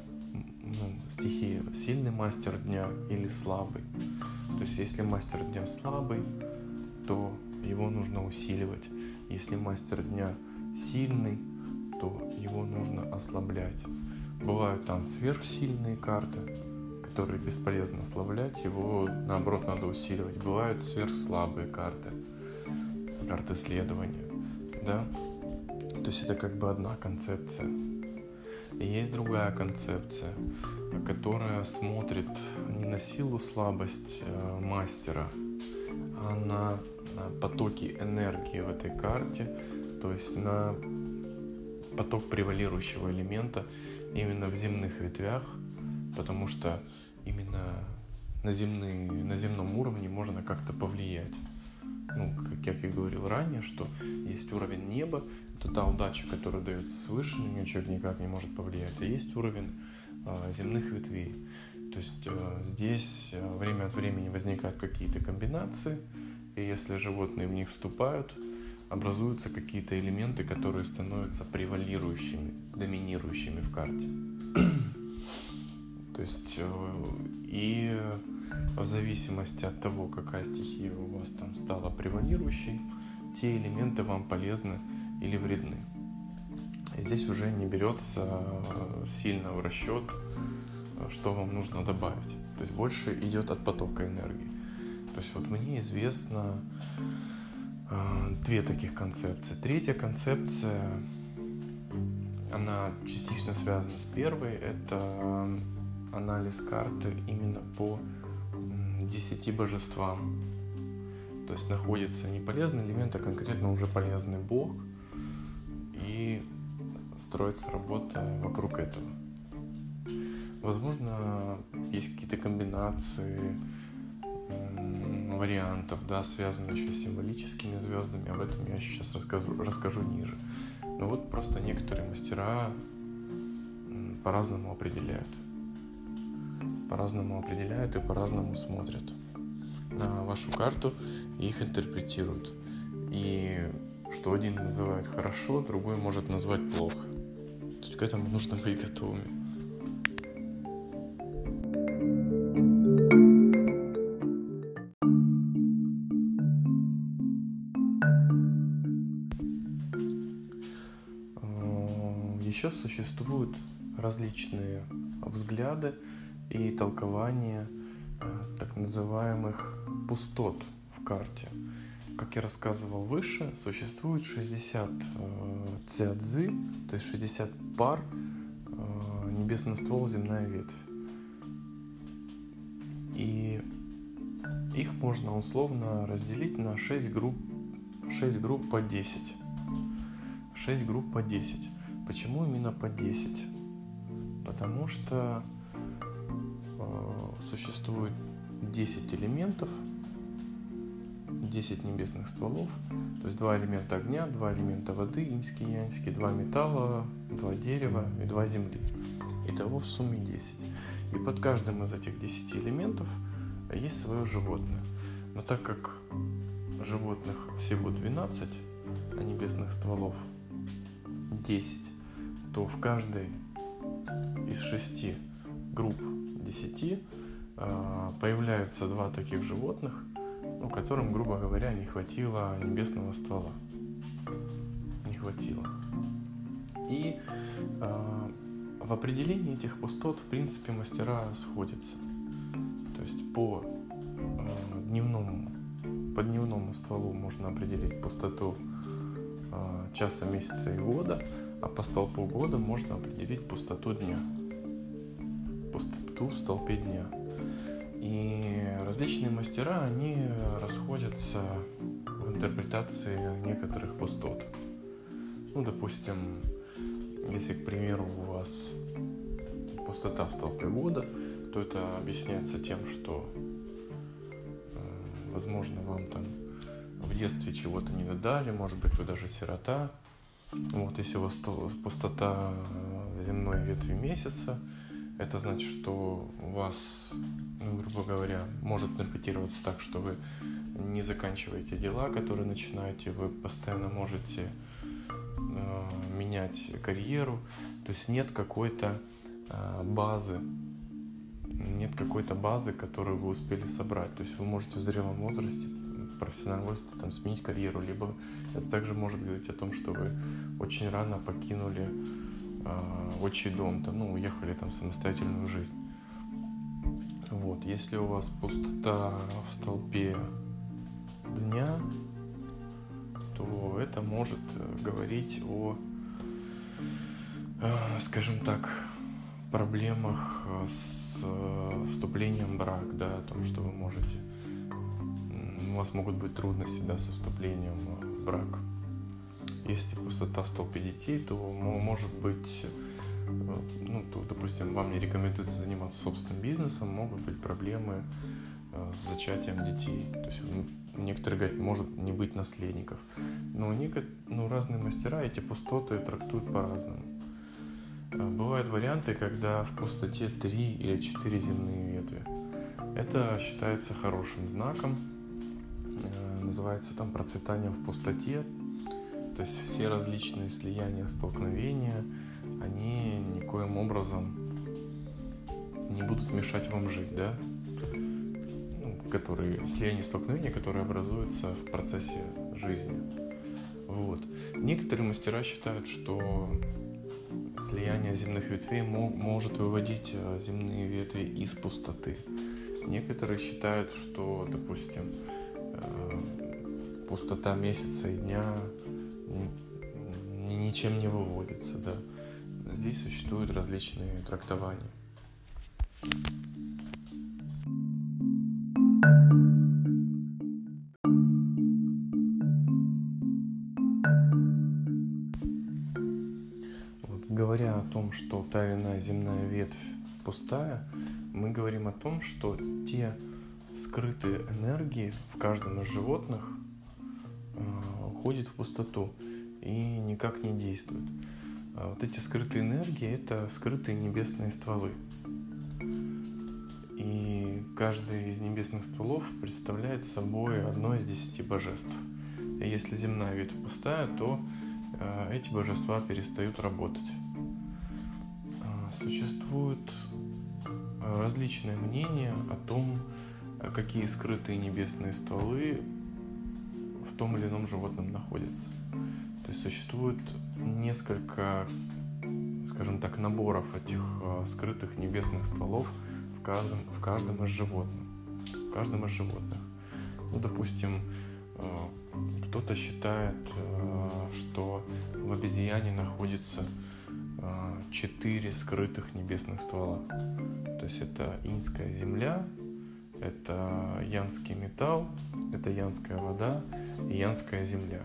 ну, стихии, сильный мастер дня или слабый. То есть если мастер дня слабый, то его нужно усиливать. Если мастер дня сильный, то его нужно ослаблять. Бывают там сверхсильные карты, которые бесполезно ослаблять, его наоборот надо усиливать. Бывают сверхслабые карты, карты следования, да? То есть это как бы одна концепция. И есть другая концепция, которая смотрит не на силу слабость э, мастера, а на, потоки энергии в этой карте, то есть на поток превалирующего элемента именно в земных ветвях, потому что именно на, земный, на земном уровне можно как-то повлиять. Ну, как я говорил ранее, что есть уровень неба, это та удача, которая дается свыше, на нее человек никак не может повлиять, а есть уровень земных ветвей. То есть э, здесь э, время от времени возникают какие-то комбинации, и если животные в них вступают, образуются какие-то элементы, которые становятся превалирующими, доминирующими в карте. То есть э, и в зависимости от того, какая стихия у вас там стала превалирующей, те элементы вам полезны или вредны. Здесь уже не берется э, сильно в расчет, э, что вам нужно добавить. То есть больше идет от потока энергии. То есть вот мне известно э, две таких концепции. Третья концепция, она частично связана с первой, это анализ карты именно по десяти божествам. То есть находится не полезный элемент, а конкретно уже полезный бог. И строится работа вокруг этого. Возможно, есть какие-то комбинации вариантов, да, связанные еще с символическими звездами. Об этом я сейчас расскажу, расскажу ниже. Но вот просто некоторые мастера по-разному определяют. По-разному определяют и по-разному смотрят на вашу карту и их интерпретируют. И что один называет хорошо, другой может назвать плохо. К этому нужно быть готовыми. Еще существуют различные взгляды и толкования э, так называемых пустот в карте. Как я рассказывал выше, существует 60 э, цзядзы, то есть 60 пар э, небесный ствол, земная ветвь. И их можно условно разделить на 6 групп, 6 групп по 10. 6 групп по 10. Почему именно по 10? Потому что э, существует 10 элементов, 10 небесных стволов, то есть два элемента огня, два элемента воды, иньский, яньский, два металла, два дерева и два земли. Итого в сумме 10. И под каждым из этих 10 элементов есть свое животное. Но так как животных всего 12, а небесных стволов 10, то в каждой из шести групп 10 а, появляются два таких животных, ну, которым, грубо говоря, не хватило небесного ствола. Не хватило. И э, в определении этих пустот, в принципе, мастера сходятся. То есть по э, дневному, по дневному стволу можно определить пустоту э, часа, месяца и года, а по столпу года можно определить пустоту дня. Пустоту в столпе дня. И различные мастера, они расходятся в интерпретации некоторых пустот. Ну, допустим, если, к примеру, у вас пустота в столпе года, то это объясняется тем, что, э, возможно, вам там в детстве чего-то не додали, может быть, вы даже сирота. Вот, если у вас пустота земной ветви месяца, это значит, что у вас, ну, грубо говоря, может интерпретироваться так, что вы не заканчиваете дела, которые начинаете, вы постоянно можете э, менять карьеру, то есть нет какой-то э, базы, нет какой-то базы, которую вы успели собрать. То есть вы можете в зрелом возрасте, профессиональном возрасте там, сменить карьеру, либо это также может говорить о том, что вы очень рано покинули э, отчий дом, там, ну, уехали там в самостоятельную жизнь. Вот, если у вас пустота в столпе дня, то это может говорить о, э, скажем так, проблемах с э, вступлением в брак, да, о том, что вы можете, у вас могут быть трудности, да, со вступлением в брак. Если пустота в столпе детей, то может быть, э, ну, то, допустим, вам не рекомендуется заниматься собственным бизнесом, могут быть проблемы э, с зачатием детей. То есть некоторые говорят, может не быть наследников. Но некоторые, ну, разные мастера эти пустоты трактуют по-разному. Э, бывают варианты, когда в пустоте три или четыре земные ветви. Это считается хорошим знаком. Называется там процветание в пустоте. То есть все различные слияния, столкновения, они никоим образом не будут мешать вам жить, да? Ну, которые, слияния, столкновения, которые образуются в процессе жизни. Вот. Некоторые мастера считают, что слияние земных ветвей может выводить э, земные ветви из пустоты. Некоторые считают, что, допустим, э, пустота месяца и дня ничем не выводится, да. Здесь существуют различные трактования. Вот, говоря о том, что та или иная земная ветвь пустая, мы говорим о том, что те скрытые энергии в каждом из животных э, уходят в пустоту и никак не действуют. А вот эти скрытые энергии – это скрытые небесные стволы. И каждый из небесных стволов представляет собой одно из десяти божеств. И если земная ветвь пустая, то э, эти божества перестают работать. А, существуют э, различные мнения о том, какие скрытые небесные стволы в том или ином животном находятся. То есть существует несколько, скажем так, наборов этих э, скрытых небесных стволов в каждом, в каждом из животных. В каждом из животных. Ну, допустим, э, кто-то считает, э, что в обезьяне находится четыре скрытых небесных ствола. То есть это инская земля, это янский металл, это янская вода и янская земля.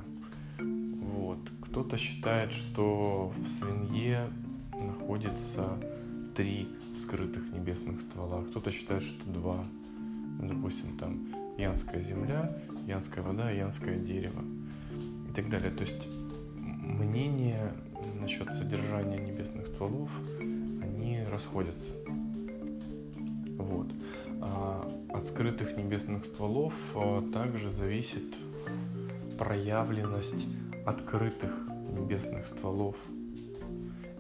Кто-то считает, что в свинье находится три скрытых небесных ствола, кто-то считает, что два. Ну, допустим, там янская земля, янская вода, янское дерево и так далее. То есть мнения насчет содержания небесных стволов, они расходятся. Вот. А от скрытых небесных стволов а, также зависит проявленность открытых небесных стволов.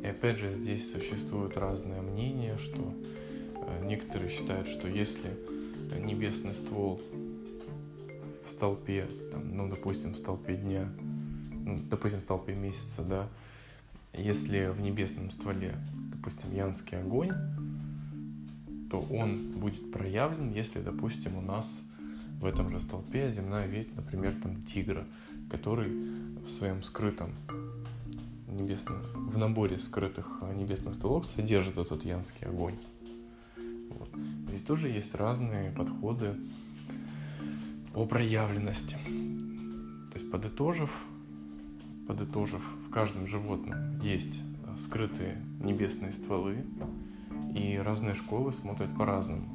И опять же здесь существуют разные мнения, что э, некоторые считают, что если небесный ствол в столпе, там, ну, допустим, в столпе дня, ну, допустим, в столпе месяца, да, если в небесном стволе, допустим, янский огонь, то он будет проявлен, если, допустим, у нас в этом же столпе земная ветвь, например, там тигра, который в своем скрытом небесном, в наборе скрытых а, небесных столов содержит этот янский огонь. Вот. Здесь тоже есть разные подходы о проявленности. То есть подытожив, подытожив, в каждом животном есть скрытые небесные стволы, и разные школы смотрят по-разному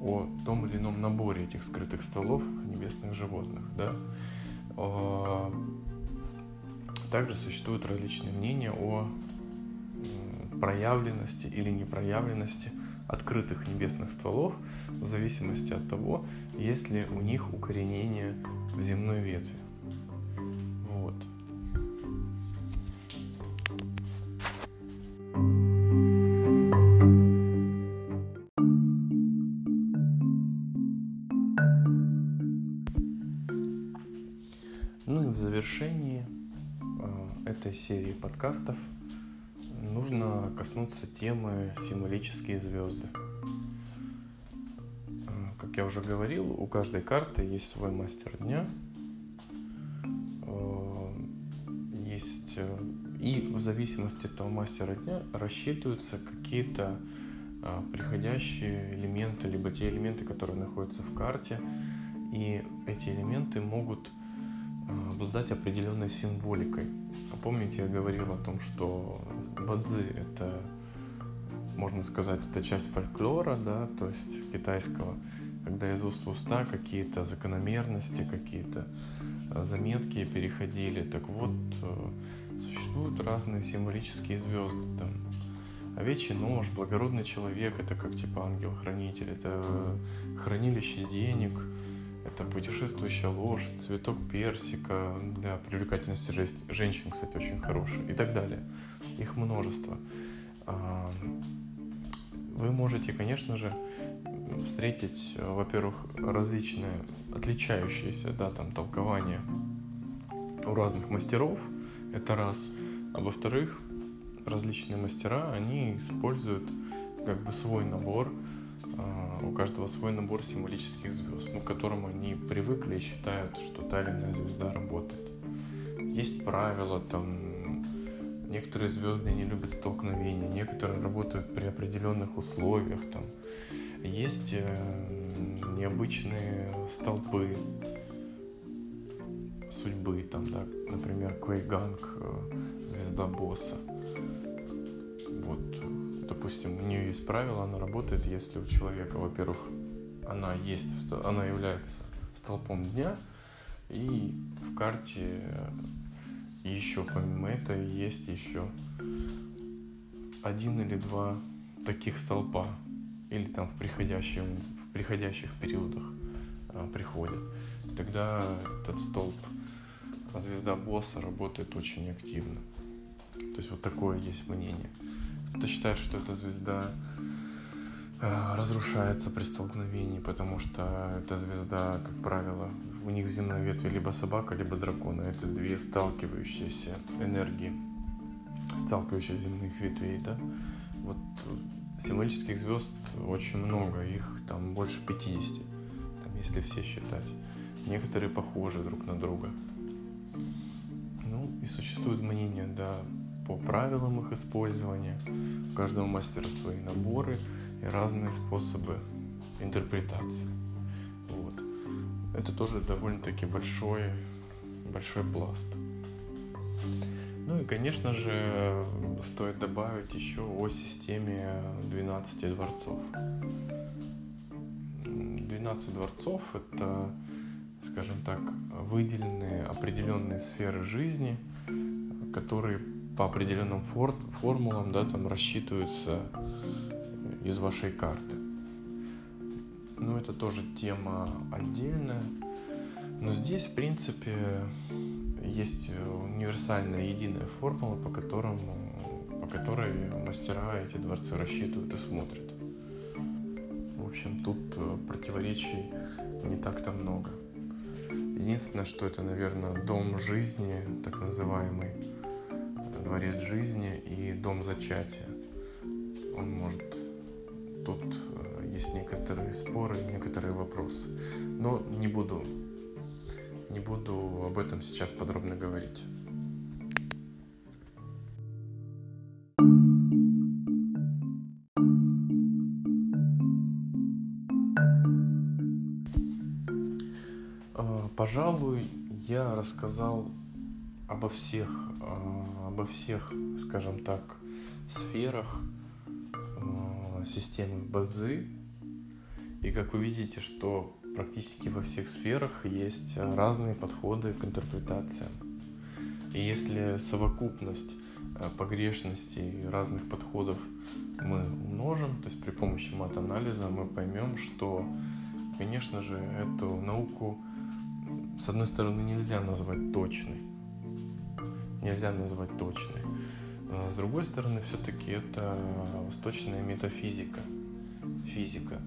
о том или ином наборе этих скрытых стволов небесных животных. Да? А, также существуют различные мнения о проявленности или непроявленности открытых небесных стволов в зависимости от того, есть ли у них укоренение в земной ветви. Подкастов нужно коснуться темы символические звезды. Э, как я уже говорил, у каждой карты есть свой мастер дня. Э, есть и в зависимости от этого мастера дня рассчитываются какие-то приходящие элементы, либо те элементы, которые находятся в карте. И эти элементы могут Э, обладать определенной символикой. Помните, я говорил о том, что бадзи — это, можно сказать, это часть фольклора, да, то есть китайского, когда из уст в уста какие-то закономерности, какие-то э, заметки переходили. Так вот, э, существуют разные символические звезды. Там, овечий нож, благородный человек, это как типа ангел-хранитель, это хранилище денег — это путешествующая лошадь, цветок персика для привлекательности женщин, кстати, очень хороший и так далее. Их множество. А, вы можете, конечно же, встретить, во-первых, различные, отличающиеся, да, там, толкования у разных мастеров, это раз. А во-вторых, различные мастера, они используют как бы свой набор у каждого свой набор символических звезд, ну, к которому они привыкли и считают, что та или иная звезда работает. Есть правила, там, некоторые звезды не любят столкновения, некоторые работают при определенных условиях, там, есть э, необычные столпы судьбы, там, да, например, Квейганг, э, звезда босса. Допустим, у нее есть правило, она работает, если у человека, во-первых, она есть, она является столпом дня, и в карте еще помимо этого есть еще один или два таких столпа, или там в, приходящем, в приходящих периодах а, приходят. Тогда этот столб звезда босса работает очень активно. То есть вот такое есть мнение. Кто-то считает, что эта звезда э, разрушается при столкновении, потому что эта звезда, как правило, у них в земной ветви либо собака, либо дракон. Это две сталкивающиеся энергии, сталкивающиеся земных ветвей, да. Вот символических звезд очень много, их там больше 50, там, если все считать. Некоторые похожи друг на друга. Ну и существует мнение, да, по правилам их использования. У каждого мастера свои наборы и разные способы интерпретации. Вот. Это тоже довольно-таки большой, большой пласт. Ну и, конечно же, стоит добавить еще о системе 12 дворцов. 12 дворцов – это, скажем так, выделенные определенные сферы жизни, которые по определенным фор формулам, да, там рассчитываются из вашей карты. Ну, это тоже тема отдельная. Но здесь, в принципе, есть универсальная единая формула, по, которому, по которой мастера эти дворцы рассчитывают и смотрят. В общем, тут э, противоречий не так-то много. Единственное, что это, наверное, дом жизни, так называемый, дворец жизни и дом зачатия. Он может... Тут э, есть некоторые споры, некоторые вопросы. Но не буду, не буду об этом сейчас подробно говорить. Э, пожалуй, я рассказал обо всех, а, обо всех, скажем так, сферах а, системы Бадзи. И как вы видите, что практически во всех сферах есть разные подходы к интерпретациям. И если совокупность а, погрешностей разных подходов мы умножим, то есть при помощи мат-анализа мы поймем, что, конечно же, эту науку с одной стороны нельзя назвать точной, нельзя назвать точной. С другой стороны, все-таки это восточная метафизика, физика.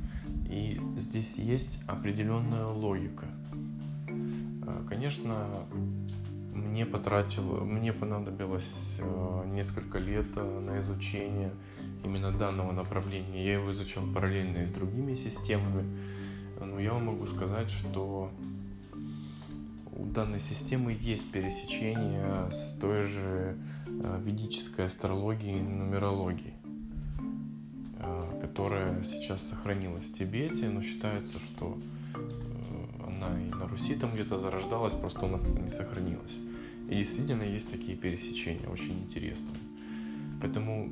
И здесь есть определенная логика. А, конечно, мне потратило, мне понадобилось а, несколько лет а, на изучение именно данного направления. Я его изучал параллельно и с другими системами. Но я вам могу сказать, что у данной системы есть пересечение с той же э, ведической астрологией и нумерологией, э, которая сейчас сохранилась в Тибете, но считается, что э, она и на Руси там где-то зарождалась, просто у нас это не сохранилось. И действительно есть такие пересечения, очень интересные. Поэтому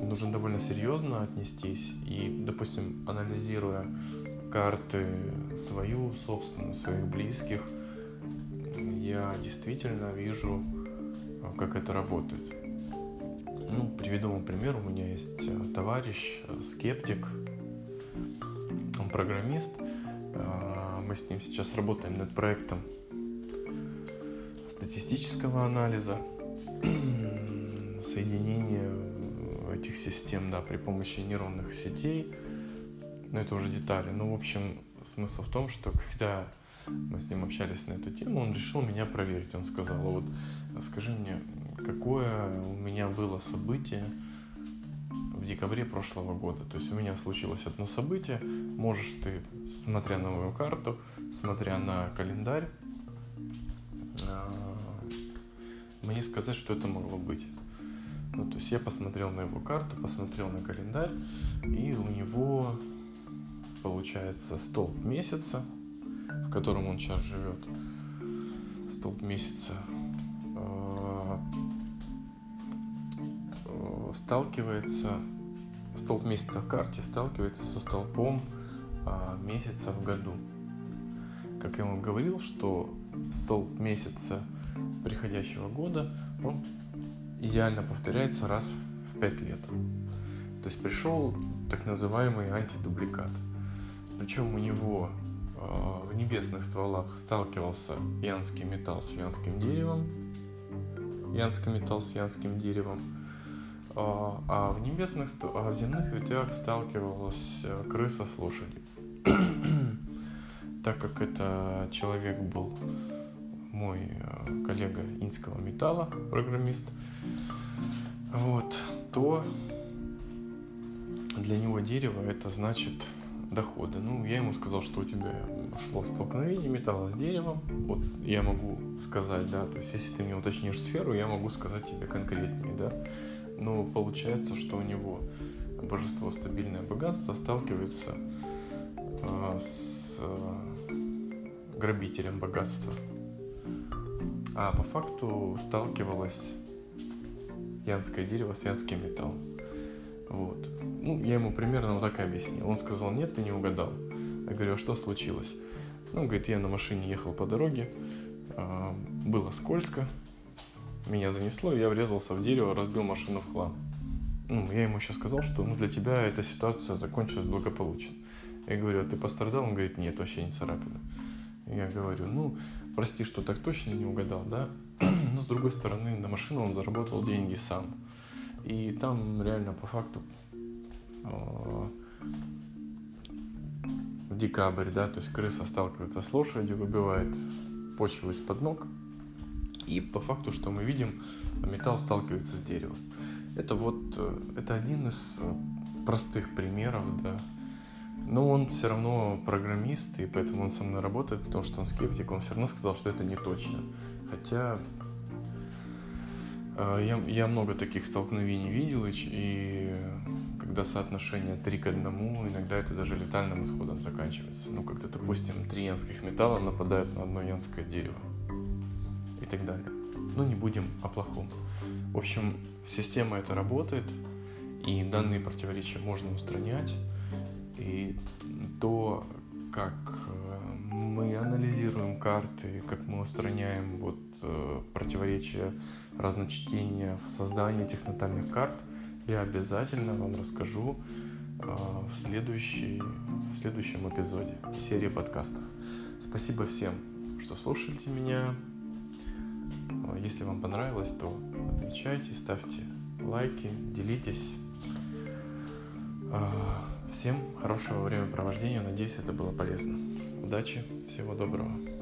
нужно довольно серьезно отнестись и, допустим, анализируя карты свою, собственную, своих близких – я действительно вижу, а, как это работает. Ну, приведу вам пример. У меня есть а, товарищ, а, скептик, он программист. Мы с ним сейчас работаем над проектом статистического анализа, соединения этих систем да, при помощи нейронных сетей. Но это уже детали. Ну, в общем, смысл в том, что когда мы с ним общались на эту тему, он решил меня проверить. Он сказал, «А вот скажи мне, какое у меня было событие в декабре прошлого года. То есть у меня случилось одно событие, можешь ты, смотря на мою карту, смотря на календарь, а, мне сказать, что это могло быть. Ну, то есть я посмотрел на его карту, посмотрел на календарь, и у него получается столб месяца, в котором он сейчас живет. Столб месяца а, сталкивается, столб месяца в карте сталкивается со столбом а, месяца в году. Как я вам говорил, что столб месяца приходящего года, он идеально повторяется раз в пять лет. То есть пришел так называемый антидубликат. Причем у него в небесных стволах сталкивался янский металл с янским деревом, янский металл с янским деревом, э, а в небесных, а в земных ветвях сталкивалась э, крыса с лошадью. так как это человек был мой э, коллега инского металла, программист, вот, то для него дерево это значит доходы. Ну, я ему сказал, что у тебя шло столкновение металла с деревом. Вот я могу сказать, да, то есть если ты мне уточнишь сферу, я могу сказать тебе конкретнее, да. Но получается, что у него божество стабильное богатство сталкивается э, с э, грабителем богатства а по факту сталкивалась янское дерево с янским металлом. Вот. Ну, я ему примерно вот так и объяснил. Он сказал, нет, ты не угадал. Я говорю, а что случилось? Ну, говорит, я на машине ехал по дороге, а, было скользко, меня занесло, я врезался в дерево, разбил машину в хлам. Ну, я ему еще сказал, что ну, для тебя эта ситуация закончилась благополучно. Я говорю, а ты пострадал? Он говорит, нет, вообще не царапина. Я говорю, ну, прости, что так точно не угадал, да? Но с другой стороны, на машину он заработал деньги сам. И там реально по факту э, декабрь, да, то есть крыса сталкивается с лошадью, выбивает почву из-под ног. И по факту, что мы видим, металл сталкивается с деревом. Это вот, э, это один из э, простых примеров, да, но он все равно программист, и поэтому он со мной работает, потому что он скептик, он все равно сказал, что это не точно. Хотя я, я много таких столкновений видел, и когда соотношение 3 к 1, иногда это даже летальным исходом заканчивается. Ну, когда, допустим, три янских металла нападают на одно янское дерево и так далее. Но не будем о плохом. В общем, система это работает, и данные противоречия можно устранять. И то, как э, мы анализируем карты, как мы устраняем вот э, противоречия разночтения в создании этих натальных карт, я обязательно вам расскажу э, в, следующей, в следующем эпизоде серии подкастов. Спасибо всем, что слушаете меня. Если вам понравилось, то отмечайте, ставьте лайки, делитесь. Всем хорошего времяпровождения. Надеюсь, это было полезно. Удачи, всего доброго.